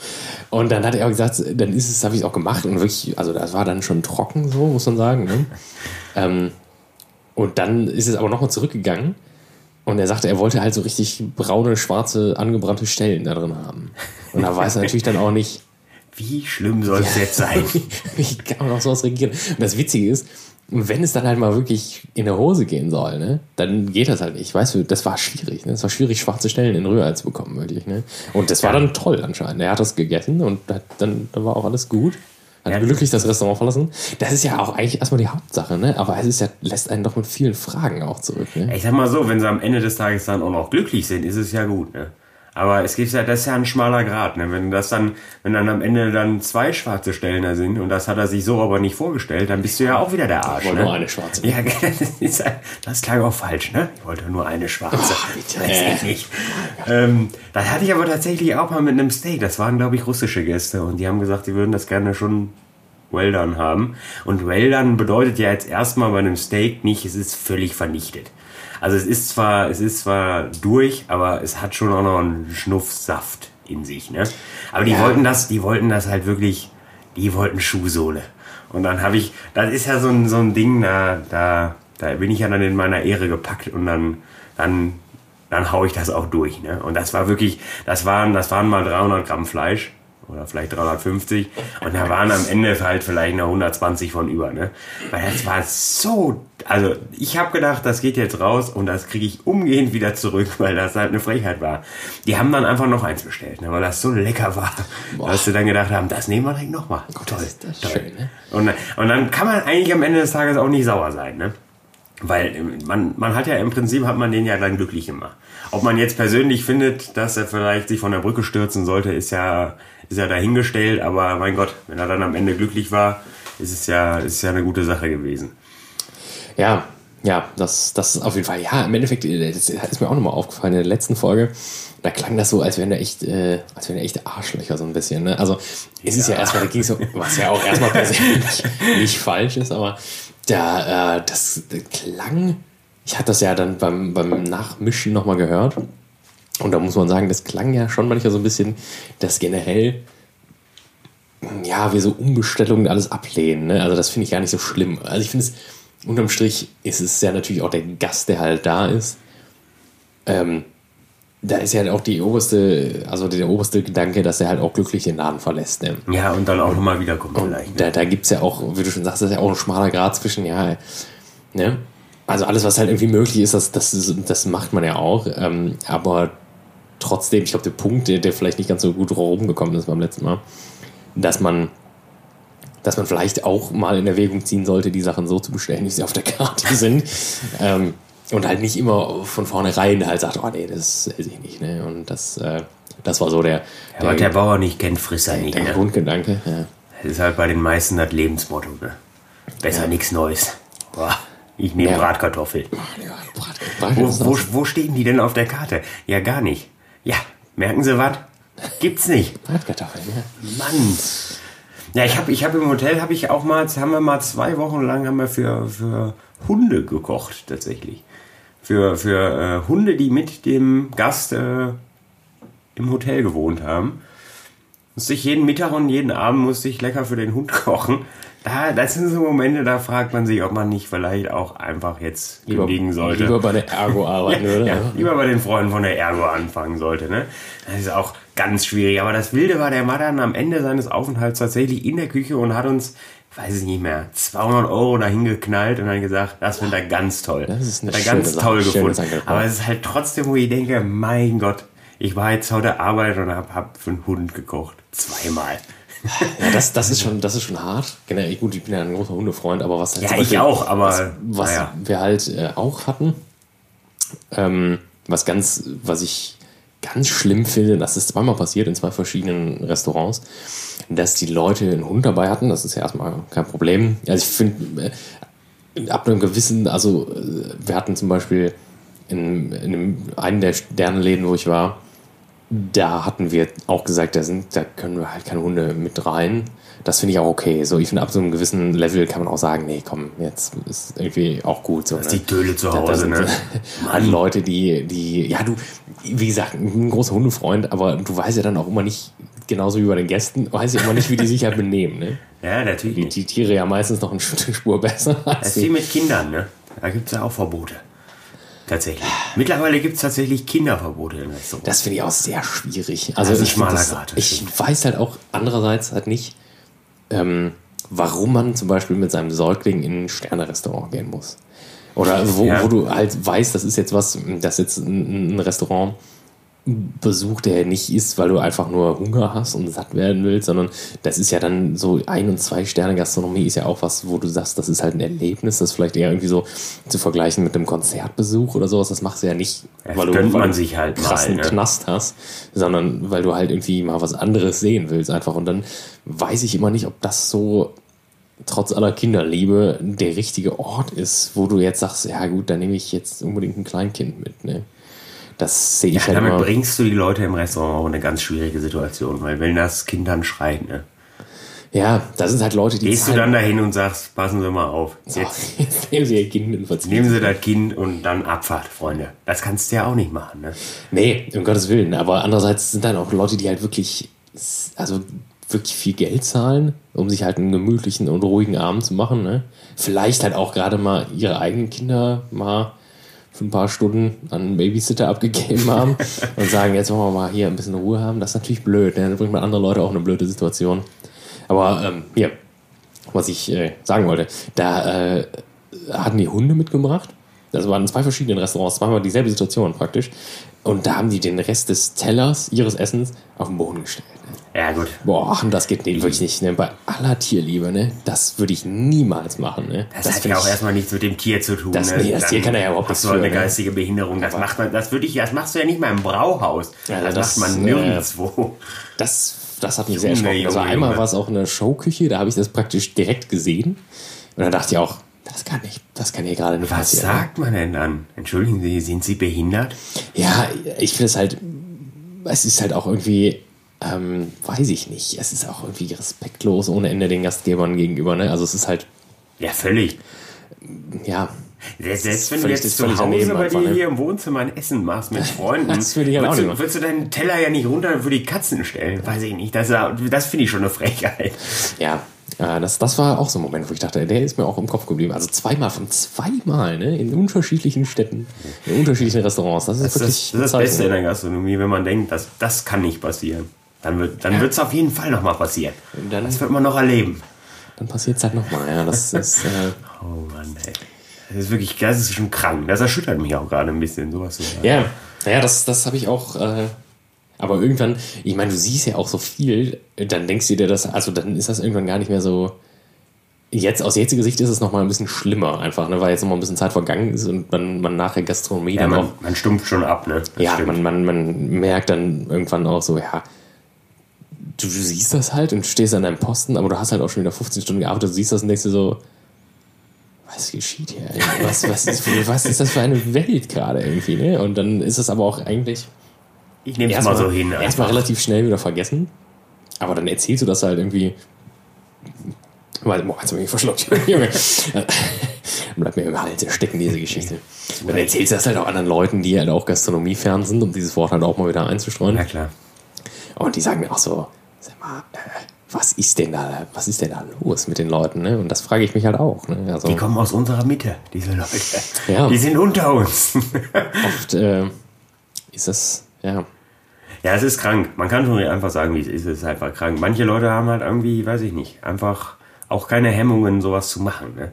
Und dann hat er auch gesagt, dann ist es, habe ich es auch gemacht und wirklich, also das war dann schon trocken, so muss man sagen. Ne? ähm, und dann ist es aber nochmal zurückgegangen und er sagte, er wollte halt so richtig braune, schwarze, angebrannte Stellen da drin haben. Und da weiß er natürlich dann auch nicht, Wie schlimm soll es jetzt sein? wie kann man auf sowas reagieren. Und das Witzige ist, wenn es dann halt mal wirklich in der Hose gehen soll, ne, dann geht das halt nicht. Weißt du, das war schwierig. Ne? Es war schwierig, schwarze Stellen in Rührei zu bekommen, wirklich. Ne? Und das war dann toll anscheinend. Er hat das gegessen und hat dann, dann war auch alles gut. Hat Ja. glücklich das Restaurant verlassen. Das ist ja auch eigentlich erstmal die Hauptsache, ne? Aber es ist ja, lässt einen doch mit vielen Fragen auch zurück. Ne? Ich sag mal so, wenn sie am Ende des Tages dann auch noch glücklich sind, ist es ja gut, ne? Aber es gibt ja, das ist ja ein schmaler Grad, ne? Wenn das dann, wenn dann am Ende dann zwei schwarze Stellen da sind und das hat er sich so aber nicht vorgestellt, dann bist du ja auch wieder der Arsch, wollte ne? nur eine schwarze. Ja, das, ist, das klang auch falsch, ne? Ich wollte nur eine schwarze. bitte. Weiß ich nicht. Ähm, das hatte ich aber tatsächlich auch mal mit einem Steak. Das waren, glaube ich, russische Gäste und die haben gesagt, sie würden das gerne schon well done haben. Und well done bedeutet ja jetzt erstmal bei einem Steak nicht, es ist völlig vernichtet. Also es ist zwar, es ist zwar durch, aber es hat schon auch noch einen Schnuff Saft in sich, ne? Aber die Ja. wollten das, die wollten das halt wirklich, die wollten Schuhsohle. Und dann habe ich, das ist ja so ein, so ein Ding, da, da, da bin ich ja dann in meiner Ehre gepackt und dann, dann, dann hau ich das auch durch, ne? Und das war wirklich, das waren, das waren mal 300 Gramm Fleisch oder vielleicht 350 und da waren am Ende halt vielleicht noch 120 von über, ne? Weil das war so, also ich habe gedacht, das geht jetzt raus und das kriege ich umgehend wieder zurück, weil das halt eine Frechheit war. Die haben dann einfach noch eins bestellt, ne? weil das so lecker war, dass sie dann gedacht haben, das nehmen wir direkt nochmal. Toll, ist das toll. schön, ne? Und, und dann kann man eigentlich am Ende des Tages auch nicht sauer sein, ne? Weil ähm, man, man hat ja im Prinzip hat man den ja dann glücklich gemacht. Ob man jetzt persönlich findet, dass er vielleicht sich von der Brücke stürzen sollte, ist ja, ist ja dahingestellt, aber mein Gott, wenn er dann am Ende glücklich war, ist es ja, ist es ja eine gute Sache gewesen. Ja, ja, das, das ist auf jeden Fall, ja, im Endeffekt, äh, das ist mir auch nochmal aufgefallen in der letzten Folge, da klang das so, als wären da echt, äh, als wären da echte Arschlöcher so ein bisschen. Ne? Also es ist ja erstmal, da ging so, was ja auch erstmal persönlich nicht falsch ist, aber da, äh, das klang, ich hatte das ja dann beim, beim Nachmischen nochmal gehört. Und da muss man sagen, das klang ja schon manchmal so ein bisschen, dass generell, ja, wir so Umbestellungen alles ablehnen. Ne? Also das finde ich gar nicht so schlimm. Also ich finde es, unterm Strich ist es ja natürlich auch der Gast, der halt da ist. Ähm, da ist ja halt auch die oberste, also der oberste Gedanke, dass er halt auch glücklich den Laden verlässt. Ne? Ja, und dann auch nochmal wiederkommt vielleicht. Ne? Da, da gibt es ja auch, wie du schon sagst, das ist ja auch ein schmaler Grad zwischen, ja, ne? Also alles, was halt irgendwie möglich ist, das, das, das macht man ja auch. Ähm, aber trotzdem, ich glaube, der Punkt, der, der vielleicht nicht ganz so gut rumgekommen ist beim letzten Mal, dass man dass man vielleicht auch mal in Erwägung ziehen sollte, die Sachen so zu bestellen, wie sie auf der Karte sind. ähm, und halt nicht immer von vornherein halt sagt, oh nee, das esse ich nicht. Ne? Und das, äh, das war so der. Ja, der der Bauer nicht kennt, frisst er nicht. Der ne? Grundgedanke, ja. Das ist halt bei den meisten das Lebensmotto. Ne? Besser ja. nichts Neues. Boah, ich nehme ja. Bratkartoffeln. Ja, Bratkartoffeln. Wo, wo, wo stehen die denn auf der Karte? Ja, gar nicht. Ja, merken Sie was? Gibt's nicht. Bratkartoffeln, ja. Mann. Ja, ich habe ich hab im Hotel, habe ich auch mal, haben wir mal zwei Wochen lang haben wir für, für Hunde gekocht, tatsächlich für, für äh, Hunde, die mit dem Gast äh, im Hotel gewohnt haben. Musste ich jeden Mittag und jeden Abend musste ich lecker für den Hund kochen. Da, das sind so Momente, da fragt man sich, ob man nicht vielleicht auch einfach jetzt lieber, kündigen sollte. Lieber bei der Ergo arbeiten, ja, oder? Ja, lieber bei den Freunden von der Ergo anfangen sollte. Ne? Das ist auch ganz schwierig. Aber das Wilde war, der war dann am Ende seines Aufenthalts tatsächlich in der Küche und hat uns weiß ich nicht mehr, 200 Euro dahin geknallt und dann gesagt, das findet er ganz toll. Das ist eine hat er ganz toll Sache, gefunden. Aber es ist halt trotzdem, wo ich denke, mein Gott, ich war jetzt heute Arbeit und habe hab für einen Hund gekocht. Zweimal. Ja, das, das, ist schon, das ist schon hart. Generell, gut, ich bin ja ein großer Hundefreund, aber was halt Ja, Beispiel, ich auch, aber. Was, was ja. wir halt äh, auch hatten, ähm, was ganz, was ich ganz schlimm finde, das ist zweimal passiert in zwei verschiedenen Restaurants, dass die Leute einen Hund dabei hatten. Das ist ja erstmal kein Problem. Also ich finde, äh, ab einem gewissen, also äh, wir hatten zum Beispiel in, in einem, der Sternenläden, wo ich war, da hatten wir auch gesagt, da, sind, da können wir halt keine Hunde mit rein. Das finde ich auch okay. So, ich finde, ab so einem gewissen Level kann man auch sagen, nee, komm, jetzt ist irgendwie auch gut. So, das ist ne? die Töle zu Hause, da, da sind, ne? Mann. Leute, die, die, ja, du, wie gesagt, ein großer Hundefreund, aber du weißt ja dann auch immer nicht, genauso wie bei den Gästen, weiß ja immer nicht, wie die sich halt benehmen, ne? Ja, natürlich. Die, die Tiere ja meistens noch eine Spur besser. Das ist wie mit Kindern, ne? Da gibt es ja auch Verbote. Tatsächlich. Mittlerweile gibt es tatsächlich Kinderverbote im Restaurant. Das finde ich auch sehr schwierig. Also das schmaler das. Ich weiß halt auch andererseits halt nicht, ähm, warum man zum Beispiel mit seinem Säugling in ein Sterne-Restaurant gehen muss. Oder wo, ja. wo du halt weißt, das ist jetzt was, das ist jetzt ein Restaurant, Besuch, der nicht ist, weil du einfach nur Hunger hast und satt werden willst, sondern das ist ja dann so ein- und zwei Sterne Gastronomie ist ja auch was, wo du sagst, das ist halt ein Erlebnis, das vielleicht eher irgendwie so zu vergleichen mit einem Konzertbesuch oder sowas. Das machst du ja nicht, das weil du man sich halt krassen mal, ne? Knast hast, sondern weil du halt irgendwie mal was anderes sehen willst einfach. Und dann weiß ich immer nicht, ob das so trotz aller Kinderliebe der richtige Ort ist, wo du jetzt sagst, ja gut, dann nehme ich jetzt unbedingt ein Kleinkind mit. Ne? Das sehe ich ja, halt damit immer. bringst du die Leute im Restaurant auch in eine ganz schwierige Situation, weil wenn das Kind dann schreit, ne? Ja, das sind halt Leute, die. Gehst du dann dahin und sagst, passen Sie mal auf. Jetzt, so, jetzt nehmen Sie Ihr Kind und Nehmen Sie das Kind und dann Abfahrt, Freunde. Das kannst du ja auch nicht machen, ne? Nee, um Gottes Willen. Aber andererseits sind dann auch Leute, die halt wirklich, also wirklich viel Geld zahlen, um sich halt einen gemütlichen und ruhigen Abend zu machen, ne? Vielleicht halt auch gerade mal ihre eigenen Kinder mal für ein paar Stunden an einen Babysitter abgegeben haben und sagen, jetzt wollen wir mal hier ein bisschen Ruhe haben. Das ist natürlich blöd. Ne? Dann bringt man andere Leute auch in eine blöde Situation. Aber ähm, hier, was ich äh, sagen wollte, da äh, hatten die Hunde mitgebracht. Das waren zwei verschiedenen Restaurants, zweimal dieselbe Situation praktisch. Und da haben die den Rest des Tellers ihres Essens auf den Boden gestellt. Ja, gut. Boah, das geht nee, wirklich nicht. Ne? Bei aller Tierliebe, ne? Das würde ich niemals machen. Ne? Das, das hat ja auch erstmal nichts mit dem Tier zu tun. Das, ne? nee, das Tier kann er ja überhaupt nicht. Hast du eine ne? geistige Behinderung. Das macht man, das würde ich, das machst du ja nicht mal im Brauhaus. Ja, das, das macht man nirgendwo. Äh, das, das hat mich sehr erschrocken. Also einmal war es auch eine Showküche, da habe ich das praktisch direkt gesehen. Und da dachte ich auch, Das kann nicht, das kann hier gerade nicht Was passieren. sagt man denn dann? Entschuldigen Sie, sind Sie behindert? Ja, ich finde es halt, es ist halt auch irgendwie, ähm, weiß ich nicht, es ist auch irgendwie respektlos ohne Ende den Gastgebern gegenüber, ne? Also es ist halt, Ja, völlig. ja, Selbst, selbst wenn du jetzt zu Hause bei dir ne? hier im Wohnzimmer ein Essen machst mit Freunden, Das ich auch würdest, du, würdest du deinen Teller ja nicht runter für die Katzen stellen. Weiß ich nicht. Das, das finde ich schon eine Frechheit. ja. Äh, das, das war auch so ein Moment, wo ich dachte, der ist mir auch im Kopf geblieben. Also zweimal von zweimal, ne? In unterschiedlichen Städten, in unterschiedlichen Restaurants. Das ist Das, wirklich das, das ist das Beste in der Gastronomie, wenn man denkt, dass, das kann nicht passieren. Dann wird dann es auf jeden Fall nochmal passieren. Dann- das wird man noch erleben. Dann passiert es halt nochmal. Ja, das ist, äh, Oh Mann, ey. Das ist wirklich, das ist schon krank. Das erschüttert mich auch gerade ein bisschen, sowas sagen. Ja, ja, das, das habe ich auch. Äh, aber irgendwann, ich meine, du siehst ja auch so viel, dann denkst du dir das, also dann ist das irgendwann gar nicht mehr so. Jetzt aus jetziger Sicht ist es nochmal ein bisschen schlimmer, einfach, ne, weil jetzt nochmal ein bisschen Zeit vergangen ist und man, man nachher Gastronomie Ja, dann man, auch. man stumpft schon ab, ne? Das Ja, stimmt. man, man, man merkt dann irgendwann auch so, ja, du, du siehst das halt und stehst an deinem Posten, aber du hast halt auch schon wieder 15 Stunden gearbeitet, du siehst das und denkst dir so, was geschieht hier? Was, was, ist, was ist das für eine Welt gerade irgendwie, ne? Und dann ist es aber auch eigentlich ich nehme es mal so hin. Erstmal relativ schnell wieder vergessen. Aber dann erzählst du das halt irgendwie. Warte, boah, hast du mich verschluckt, Junge. Bleibt mir im Hals stecken, diese Geschichte. Dann erzählst du das halt auch anderen Leuten, die halt auch gastronomiefern sind, um dieses Wort halt auch mal wieder einzustreuen. Ja, klar. Und die sagen mir auch so, sag mal, äh, was ist denn da, was ist denn da los mit den Leuten, ne? Und das frage ich mich halt auch, ne? Also Die kommen aus unserer Mitte, diese Leute. Ja. Die sind unter uns. oft äh, ist das, ja, ja, es ist krank. Man kann schon einfach sagen, wie es ist. Es ist einfach krank. Manche Leute haben halt irgendwie, weiß ich nicht, einfach auch keine Hemmungen, sowas zu machen. Ne?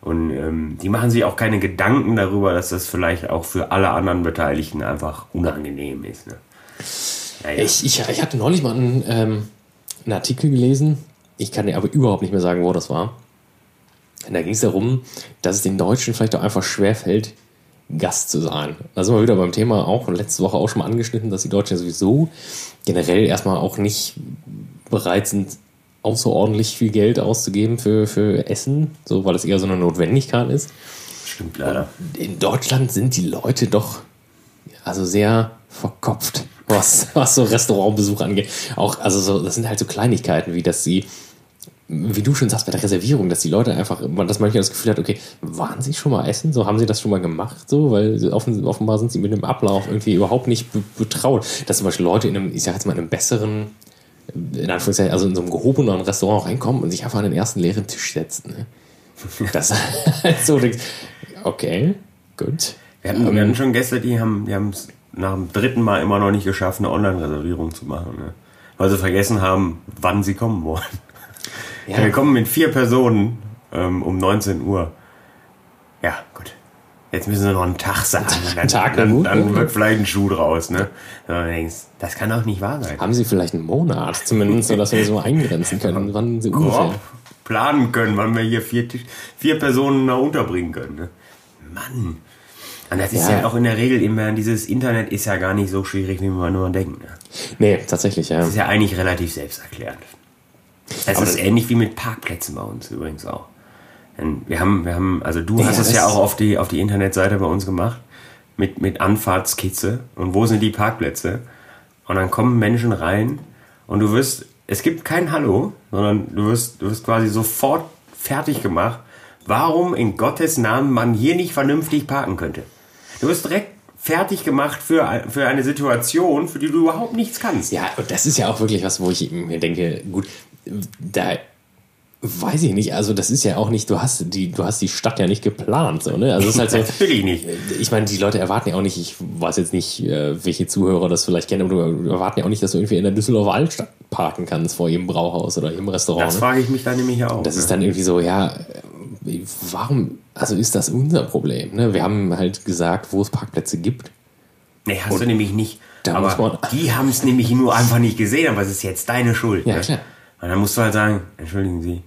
Und ähm, die machen sich auch keine Gedanken darüber, dass das vielleicht auch für alle anderen Beteiligten einfach unangenehm ist. Ne? Naja. Ich, ich, ich hatte neulich mal einen, ähm, einen Artikel gelesen, ich kann dir aber überhaupt nicht mehr sagen, wo das war. Und da ging es darum, dass es den Deutschen vielleicht auch einfach schwerfällt, Gast zu sein. Da sind wir wieder beim Thema auch letzte Woche auch schon mal angeschnitten, dass die Deutschen ja sowieso generell erstmal auch nicht bereit sind, außerordentlich viel Geld auszugeben für, für Essen, so weil es eher so eine Notwendigkeit ist. Stimmt leider. In Deutschland sind die Leute doch also sehr verkopft, was, was so Restaurantbesuch angeht. Auch, also so, das sind halt so Kleinigkeiten, wie dass sie, wie du schon sagst, bei der Reservierung, dass die Leute einfach, man das manchmal das Gefühl hat, okay, waren sie schon mal essen? So, haben sie das schon mal gemacht? So, weil offen, offenbar sind sie mit dem Ablauf irgendwie überhaupt nicht be betraut. Dass zum Beispiel Leute in einem, ich sag jetzt mal, in einem besseren, in Anführungszeichen, also in so einem gehobenen Restaurant reinkommen und sich einfach an den ersten leeren Tisch setzen. Ne? Das halt so, okay, gut. Wir hatten, wir hatten schon Gäste, die haben die es nach dem dritten Mal immer noch nicht geschafft, eine Online-Reservierung zu machen. Ne? Weil sie vergessen haben, wann sie kommen wollen. Ja. Wir kommen mit vier Personen ähm, um 19 Uhr. Ja, gut. Jetzt müssen sie noch einen Tag sagen. Dann, Tag, dann, gut. dann wird vielleicht ein Schuh draus. Ne? Denkst, das kann doch nicht wahr sein. Haben Sie vielleicht einen Monat zumindest, sodass wir so eingrenzen können, wann Sie ungefähr. Planen können, wann wir hier vier, vier Personen da unterbringen können. Ne? Mann. Und das ist Ja. ja. auch in der Regel immer, dieses Internet ist ja gar nicht so schwierig, wie man nur denkt. Ne? Nee, tatsächlich, ja. Das ist ja eigentlich relativ selbsterklärend. Aber ist ähnlich wie mit Parkplätzen bei uns übrigens auch. Denn wir haben, wir haben, also du Ja, hast es ja auch auf die, auf die Internetseite bei uns gemacht, mit, mit Anfahrtskizze und wo sind die Parkplätze. Und dann kommen Menschen rein und du wirst, es gibt kein Hallo, sondern du wirst, du wirst quasi sofort fertig gemacht, warum in Gottes Namen man hier nicht vernünftig parken könnte. Du wirst direkt fertig gemacht für, für eine Situation, für die du überhaupt nichts kannst. Ja, und das ist ja auch wirklich was, wo ich mir denke, gut, da weiß ich nicht, also das ist ja auch nicht, du hast die, du hast die Stadt ja nicht geplant, so, ne? Also es ist halt so. Natürlich nicht. Ich meine, die Leute erwarten ja auch nicht, ich weiß jetzt nicht, äh, welche Zuhörer das vielleicht kennen, aber du erwarten ja auch nicht, dass du irgendwie in der Düsseldorfer Altstadt parken kannst vor jedem Brauhaus oder jedem Restaurant. Das ne? frage ich mich dann nämlich auch. Das ne? ist dann irgendwie so, ja, warum, also ist das unser Problem? Ne? Wir haben halt gesagt, wo es Parkplätze gibt. Nee, hast du nämlich nicht. aber man- die haben es nämlich nur einfach nicht gesehen, aber es ist jetzt deine Schuld. Ja, ne? klar. Und dann musst du halt sagen, entschuldigen Sie,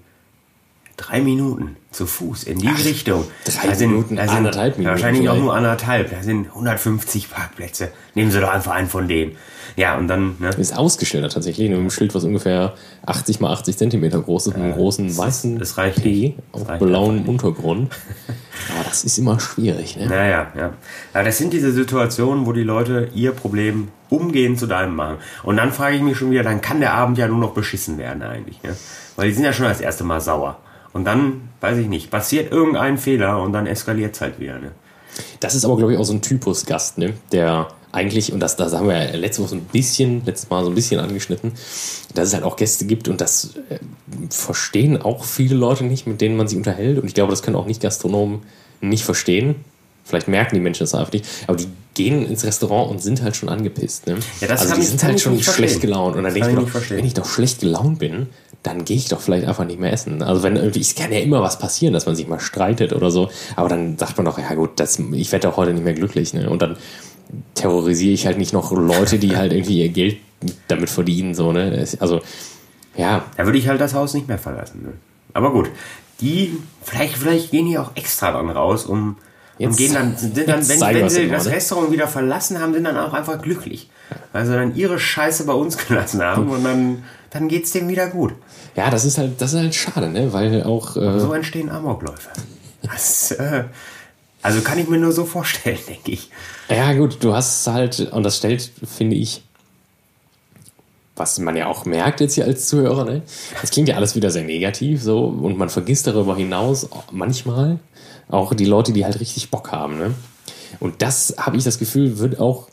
drei Minuten zu Fuß in die Richtung. drei sind- Minuten, sind anderthalb Minuten Wahrscheinlich auch vielleicht. nur anderthalb. Da sind 150 Parkplätze. Nehmen Sie doch einfach einen von denen. Ja, und dann, ne? Ist ausgeschildert tatsächlich, mit einem Schild, was ungefähr 80 mal 80 Zentimeter groß ist, mit einem großen weißen das reicht P nicht. auf Das blauem Untergrund. Aber das ist immer schwierig, ne? Naja, ja. Aber das sind diese Situationen, wo die Leute ihr Problem umgehend zu deinem machen. Und dann frage ich mich schon wieder, dann kann der Abend ja nur noch beschissen werden eigentlich. Ne? Weil die sind ja schon das erste Mal sauer. Und dann, weiß ich nicht, passiert irgendein Fehler und dann eskaliert es halt wieder. Ne? Das ist aber, glaube ich, auch so ein Typus Gast, ne? Der eigentlich, und das, das haben wir ja letztes Mal so ein bisschen, letztes Mal so ein bisschen angeschnitten, dass es halt auch Gäste gibt und das äh, verstehen auch viele Leute nicht, mit denen man sich unterhält. Und ich glaube, das können auch nicht Gastronomen nicht verstehen. Vielleicht merken die Menschen das einfach nicht, aber die gehen ins Restaurant und sind halt schon angepisst. Ne? Ja, das also die ich- sind halt schon schlecht gelaunt. Und dann denke ich mir doch, wenn ich doch schlecht gelaunt bin, dann gehe ich doch vielleicht einfach nicht mehr essen. Also wenn irgendwie, es kann ja immer was passieren, dass man sich mal streitet oder so, aber dann sagt man doch, ja gut, das, ich werde doch heute nicht mehr glücklich. Ne? Und dann terrorisiere ich halt nicht noch Leute, die halt irgendwie ihr Geld damit verdienen. So, ne? Also, ja, Da würde ich halt das Haus nicht mehr verlassen. Ne? Aber gut, die, vielleicht, vielleicht gehen die auch extra dann raus, um und Jetzt- gehen dann, sind dann wenn, wenn sie das? Restaurant wieder verlassen haben, sind dann auch einfach glücklich. Weil sie dann ihre Scheiße bei uns gelassen haben und dann, dann geht's denen wieder gut. ja, das ist halt, das ist halt schade, ne? Weil auch, äh, So entstehen Amokläufe. Das, äh, also kann ich mir nur so vorstellen, denke ich. Ja, gut, du hast halt, und das stellt, finde ich, was man ja auch merkt jetzt hier als Zuhörer, ne? Das klingt ja alles wieder sehr negativ, so, und man vergisst darüber hinaus manchmal auch die Leute, die halt richtig Bock haben, ne? Und das, habe ich das Gefühl, wird auch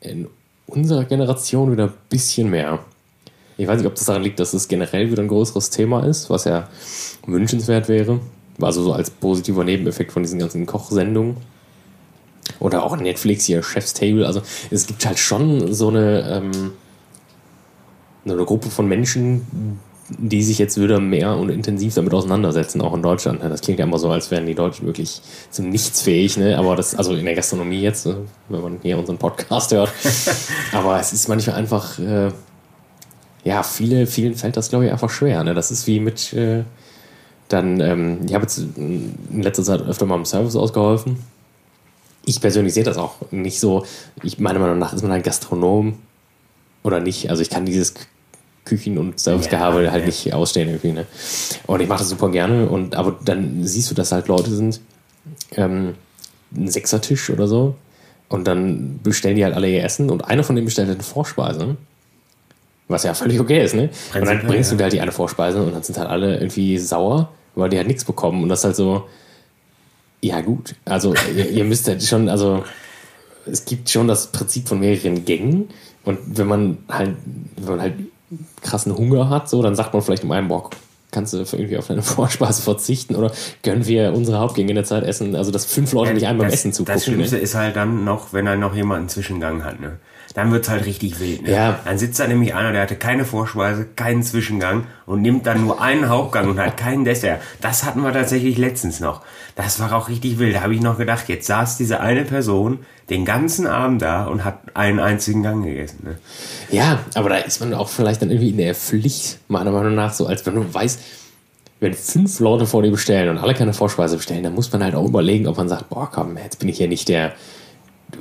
in unserer Generation wieder ein bisschen mehr. Ich weiß nicht, ob das daran liegt, dass es generell wieder ein größeres Thema ist, was ja wünschenswert wäre. Also so als positiver Nebeneffekt von diesen ganzen Kochsendungen. Oder auch Netflix hier, Chef's Table. Also es gibt halt schon so eine, ähm, eine Gruppe von Menschen, die sich jetzt wieder mehr und intensiv damit auseinandersetzen, auch in Deutschland. Das klingt ja immer so, als wären die Deutschen wirklich zum Nichts fähig, ne? Aber das, also in der Gastronomie jetzt, äh, wenn man hier unseren Podcast hört. Aber es ist manchmal einfach, äh, ja, viele, vielen fällt das, glaube ich, einfach schwer. Ne? Das ist wie mit, äh, dann, ähm, ich habe jetzt in letzter Zeit öfter mal im Service ausgeholfen. Ich persönlich sehe das auch nicht so. Ich meiner Meinung nach ist man ein Gastronom oder nicht. Also ich kann dieses Küchen- und Servicegehabe Ja, halt nicht ausstehen irgendwie. Ne? Und ich mache das super gerne. Und aber dann siehst du, dass halt Leute sind, ähm, ein Sechsertisch oder so. Und dann bestellen die halt alle ihr Essen und einer von denen bestellt halt eine Vorspeise. Was ja völlig okay ist, ne? Und dann bringst du ja. dir halt die eine Vorspeise und dann sind halt alle irgendwie sauer, weil die halt nichts bekommen. Und das ist halt so, ja gut. Also ihr, ihr müsst halt schon, also es gibt schon das Prinzip von mehreren Gängen. Und wenn man halt, wenn man halt krassen Hunger hat, so, dann sagt man vielleicht um einen Bock, kannst du irgendwie auf deine Vorspeise verzichten oder können wir unsere Hauptgänge in der Zeit essen? Also, dass fünf Leute nicht einmal beim das, Essen zugucken. Das Schlimmste ne? ist halt dann noch, wenn er noch jemand einen Zwischengang hat. Ne? Dann wird's halt richtig wild. Ne? Ja. Dann sitzt da nämlich einer, der hatte keine Vorspeise, keinen Zwischengang und nimmt dann nur einen Hauptgang und hat keinen Dessert. Das hatten wir tatsächlich letztens noch. Das war auch richtig wild. Da habe ich noch gedacht, jetzt saß diese eine Person den ganzen Abend da und hat einen einzigen Gang gegessen. Ne? Ja, aber da ist man auch vielleicht dann irgendwie in der Pflicht, meiner Meinung nach, so als wenn du weißt, wenn fünf Leute vor dir bestellen und alle keine Vorspeise bestellen, dann muss man halt auch überlegen, ob man sagt, boah, komm, jetzt bin ich hier nicht der.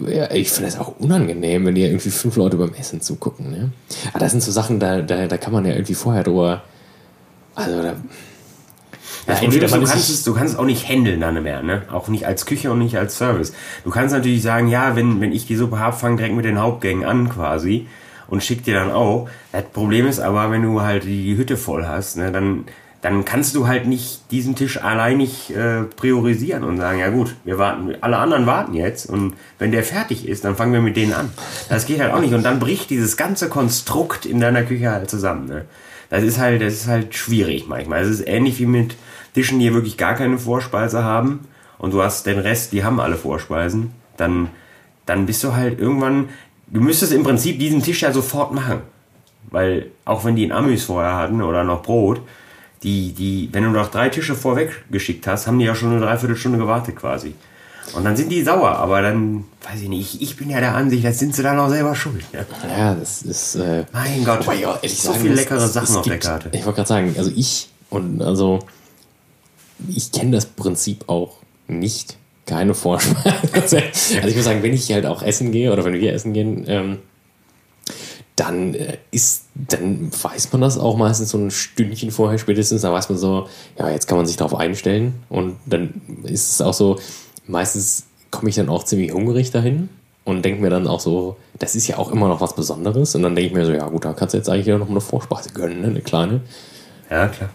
Ja, Ich finde das auch unangenehm, wenn dir irgendwie fünf Leute beim Essen zugucken. Ne? Aber das sind so Sachen, da, da, da kann man ja irgendwie vorher drüber. Also, da. Ja, Das Problem entweder ist, du kannst, es, du kannst es auch nicht handeln dann mehr, ne? Auch nicht als Küche und nicht als Service. Du kannst natürlich sagen, ja, wenn, wenn ich die Suppe habe, fang direkt mit den Hauptgängen an quasi und schick dir dann auch. Das Problem ist aber, wenn du halt die Hütte voll hast, ne, dann, dann kannst du halt nicht diesen Tisch allein nicht äh, priorisieren und sagen, ja gut, wir warten, alle anderen warten jetzt und wenn der fertig ist, dann fangen wir mit denen an. Das geht halt auch nicht und dann bricht dieses ganze Konstrukt in deiner Küche halt zusammen, ne? Das ist halt, das ist halt schwierig manchmal. Es ist ähnlich wie mit Tischen, die wirklich gar keine Vorspeise haben und du hast den Rest, die haben alle Vorspeisen, dann, dann bist du halt irgendwann, du müsstest im Prinzip diesen Tisch ja sofort machen. Weil auch wenn die ein Amüs vorher hatten oder noch Brot, die, die, wenn du noch drei Tische vorweg geschickt hast, haben die ja schon eine Dreiviertelstunde gewartet quasi. Und dann sind die sauer, aber dann, weiß ich nicht, ich, ich bin ja der Ansicht, das sind sie dann auch selber schuld. Ja. Ja, das ist. Äh, Mein Gott, Wobei, ja, ehrlich so sagen viele leckere es- Sachen es auf der gibt- Karte. Ich wollte gerade sagen, also ich und also ich kenne das Prinzip auch nicht. Keine Vorspeise. also ich muss sagen, wenn ich halt auch essen gehe oder wenn wir essen gehen, ähm, dann äh, ist, dann weiß man das auch meistens so ein Stündchen vorher spätestens, da weiß man so, ja, jetzt kann man sich darauf einstellen und dann ist es auch so, meistens komme ich dann auch ziemlich hungrig dahin und denke mir dann auch so, das ist ja auch immer noch was Besonderes und dann denke ich mir so, ja gut, da kannst du jetzt eigentlich noch eine Vorspeise gönnen, ne? eine kleine. Ja, klar.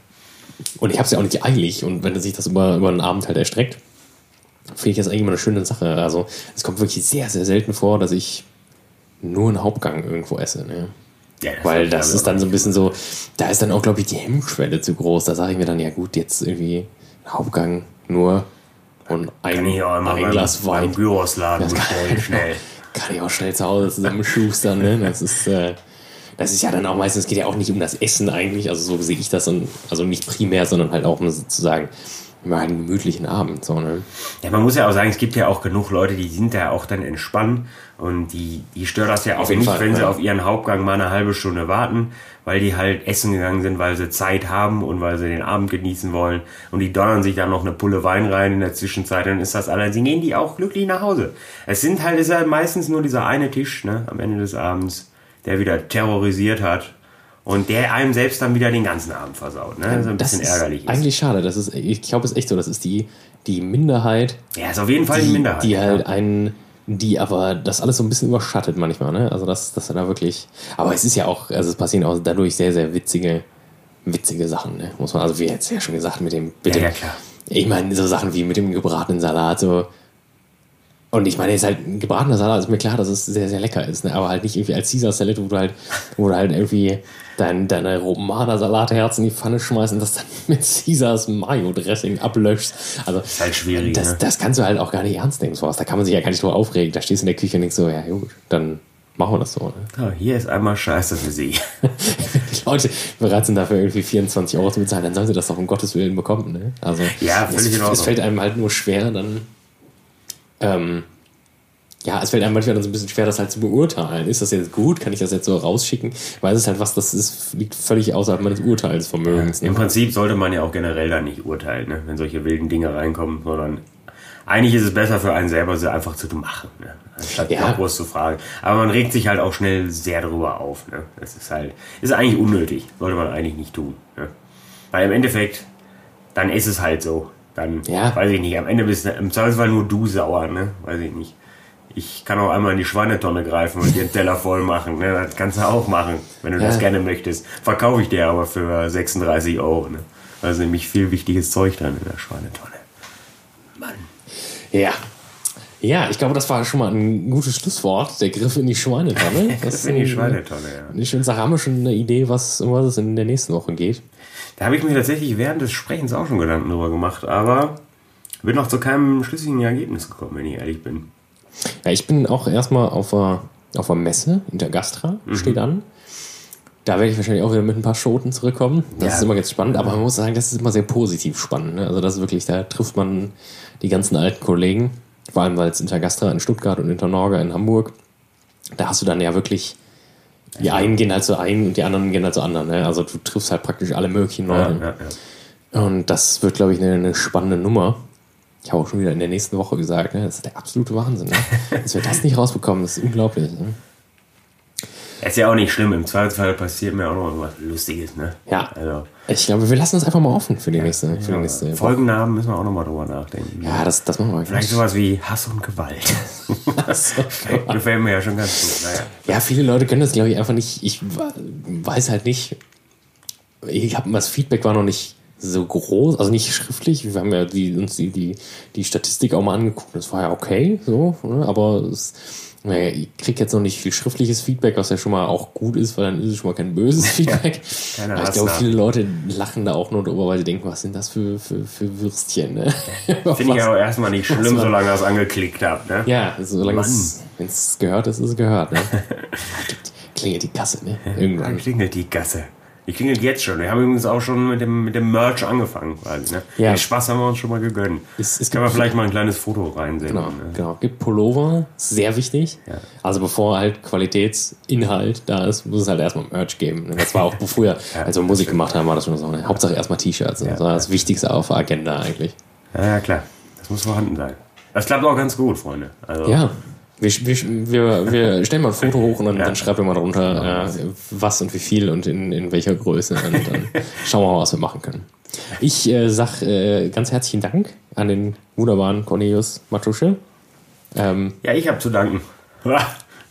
Und ich habe es ja auch nicht eilig und wenn sich das über, über einen Abend halt erstreckt, finde ich das eigentlich immer eine schöne Sache. Also es kommt wirklich sehr, sehr selten vor, dass ich nur einen Hauptgang irgendwo esse. Ne? Ja, Weil das ist dann so ein bisschen so, da ist dann auch, glaube ich, die Hemmschwelle zu groß. Da sage ich mir dann, ja gut, jetzt irgendwie ein Hauptgang nur und ein, Kann ich auch immer ein beim, Glas Wein. beim Gyrosladen Das kann- bestellen, schnell. Kann ich auch schnell zu Hause zusammenschustern. Ne? Das ist, äh, das ist ja dann auch meistens, es geht ja auch nicht um das Essen eigentlich, also so sehe ich das, und, also nicht primär, sondern halt auch um sozusagen immer einen gemütlichen Abend. So, ne? Ja, man muss ja auch sagen, es gibt ja auch genug Leute, die sind da auch dann entspannt und die, die stört das ja auch nicht, Fall, wenn sie ja. auf ihren Hauptgang mal eine halbe Stunde warten, weil die halt essen gegangen sind, weil sie Zeit haben und weil sie den Abend genießen wollen und die donnern sich dann noch eine Pulle Wein rein in der Zwischenzeit, dann ist das alles, sie gehen die auch glücklich nach Hause. Es sind halt, ist halt meistens nur dieser eine Tisch, ne, am Ende des Abends, der wieder terrorisiert hat und der einem selbst dann wieder den ganzen Abend versaut, ne, das ist ein Das bisschen ist ärgerlich ist. eigentlich schade. Das ist, ich glaube, es ist echt so. Das ist die, die Minderheit, Ja, ist auf jeden Fall die, die, Minderheit. die ja. halt einen, die aber das alles so ein bisschen überschattet manchmal, ne? Also das, das da wirklich. Aber es ist ja auch, also es passieren auch dadurch sehr, sehr witzige, witzige Sachen, ne? Muss man, also wie jetzt ja schon gesagt, mit dem, mit Ja, dem ja, klar. Ich meine, so Sachen wie mit dem gebratenen Salat, so. Und ich meine, jetzt halt ein gebratener Salat ist mir klar, dass es sehr, sehr lecker ist, ne? aber halt nicht irgendwie als Caesar Salad, wo du halt, wo du halt irgendwie dein, deine Romaner Salatherz in die Pfanne schmeißt und das dann mit Caesars Mayo-Dressing ablöschst. Also, ist halt schwierig, Das, ne? das kannst du halt auch gar nicht ernst nehmen, sowas. Da kann man sich ja gar nicht drüber aufregen. Da stehst du in der Küche und denkst so, ja gut, dann machen wir das so. Ne? Ja, hier ist einmal Scheiße für Sie. Die Leute bereit sind dafür irgendwie 24 Euro zu bezahlen, dann sollen sie das doch um Gottes Willen bekommen. Ne? Also, Ja, völlig es, in Ordnung. es fällt einem halt nur schwer, dann. Ähm, ja, es fällt einem manchmal dann so ein bisschen schwer, das halt zu beurteilen. Ist das jetzt gut? Kann ich das jetzt so rausschicken? Weil es ist halt was, das ist, liegt völlig außerhalb meines Urteilsvermögens. Im Ne? Prinzip sollte man ja auch generell da nicht urteilen, ne? wenn solche wilden Dinge reinkommen, sondern eigentlich ist es besser für einen selber, sie einfach zu machen, ne? anstatt Ja. groß zu fragen. Aber man regt sich halt auch schnell sehr darüber auf. Ne? Das ist halt, ist eigentlich unnötig, sollte man eigentlich nicht tun. Ne? Weil im Endeffekt, dann ist es halt so. Dann, Ja. weiß ich nicht, am Ende bist du im Zweifelsfall nur du sauer, ne? weiß ich nicht. Ich kann auch einmal in die Schweinetonne greifen und dir einen Teller voll machen. Ne? Das kannst du auch machen, wenn du Ja. das gerne möchtest. Verkaufe ich dir aber für 36 Euro. Ne? Da ist nämlich viel wichtiges Zeug drin in der Schweinetonne. Mann. Ja. Ja, ich glaube, das war schon mal ein gutes Schlusswort. Der Griff in die Schweinetonne. Das in die Schweinetonne, ja. Eine schöne Sache. Haben wir schon eine Idee, was, um was es in der nächsten Woche geht? Da habe ich mir tatsächlich während des Sprechens auch schon Gedanken drüber gemacht, aber bin noch zu keinem schlüssigen Ergebnis gekommen, wenn ich ehrlich bin. Ja, ich bin auch erstmal auf einer, auf Messe, Intergastra, Mhm. steht an. Da werde ich wahrscheinlich auch wieder mit ein paar Schoten zurückkommen. Das Ja. ist immer ganz spannend, aber man muss sagen, das ist immer sehr positiv spannend. Ne? Also das ist wirklich, da trifft man die ganzen alten Kollegen, vor allem weil es Intergastra in Stuttgart und Internorga in Hamburg, da hast du dann ja wirklich, die einen gehen halt zu einen und die anderen gehen halt zu anderen. Ne? Also du triffst halt praktisch alle möglichen Ja, Leute. ja, ja. Und das wird, glaube ich, eine, eine spannende Nummer. Ich habe auch schon wieder in der nächsten Woche gesagt, ne? das ist der absolute Wahnsinn. Ne? Dass wir das nicht rausbekommen, das ist unglaublich. Ne? Ist ja auch nicht schlimm. Im Zweifelsfall passiert mir auch noch irgendwas Lustiges, ne? Ja. Also, Ich glaube, wir lassen das einfach mal offen für die nächste, für die ja, nächste Woche. Folgennamen müssen wir auch nochmal drüber nachdenken. Ja, das, das machen wir Vielleicht sowas wie Hass und Gewalt. So. Gefällt mir ja schon ganz gut. Naja. Ja, viele Leute können das, glaube ich, einfach nicht. Ich weiß halt nicht. Ich habe das Feedback war noch nicht so groß, also nicht schriftlich. Wir haben ja die, uns die, die, die Statistik auch mal angeguckt. Das war ja okay, so, ne? aber es, naja, ich kriege jetzt noch nicht viel schriftliches Feedback, was ja schon mal auch gut ist, weil dann ist es schon mal kein böses Feedback. keine aber ich glaube, viele Leute lachen da auch nur drüber, weil sie denken, was sind das für, für, für Würstchen? Ne? Finde ich aber erstmal nicht schlimm, man- solange ihr es angeklickt habt. Ne? Ja, solange es, wenn es gehört ist, ist es gehört. Ne? Klingelt die Kasse, ne? Dann Irgendwann. klingelt die Gasse. Ich klingelt jetzt schon. Wir haben übrigens auch schon mit dem, mit dem Merch angefangen. Quasi, ne? Ja. Den Spaß haben wir uns schon mal gegönnt. Es- es Kann man gibt- vielleicht mal ein kleines Foto reinsehen. Genau, Ne? genau. Gibt Pullover, sehr wichtig. Ja. Also bevor halt Qualitätsinhalt da ist, muss es halt erstmal Merch geben. Das war auch früher, Ja, als wir Musik gemacht haben, war das schon so. Ne? Hauptsache erstmal T-Shirts. Das war das Wichtigste auf der Agenda eigentlich. Ja, ja, klar. Das muss vorhanden sein. Das klappt auch ganz gut, Freunde. Also, Ja. Wir, wir, wir, wir stellen mal ein Foto hoch und dann, Ja. dann schreibt ihr mal drunter, äh, was und wie viel und in, in welcher Größe. Und dann schauen wir mal, was wir machen können. Ich äh, sag äh, ganz herzlichen Dank an den wunderbaren Cornelius Matusche. Ähm, ja ich habe zu danken.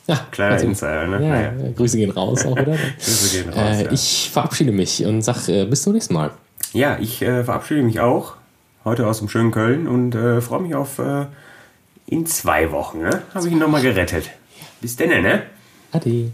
ja, Kleiner also, Insider, ne? Ja, Naja. Grüße gehen raus auch wieder. Grüße gehen raus, Äh, ja. Ich verabschiede mich und sag äh, bis zum nächsten Mal. Ja, ich äh, verabschiede mich auch heute aus dem schönen Köln und äh, freue mich auf äh, in zwei Wochen. Ne? Habe ich ihn nochmal gerettet. Bis denn, ne? Ade.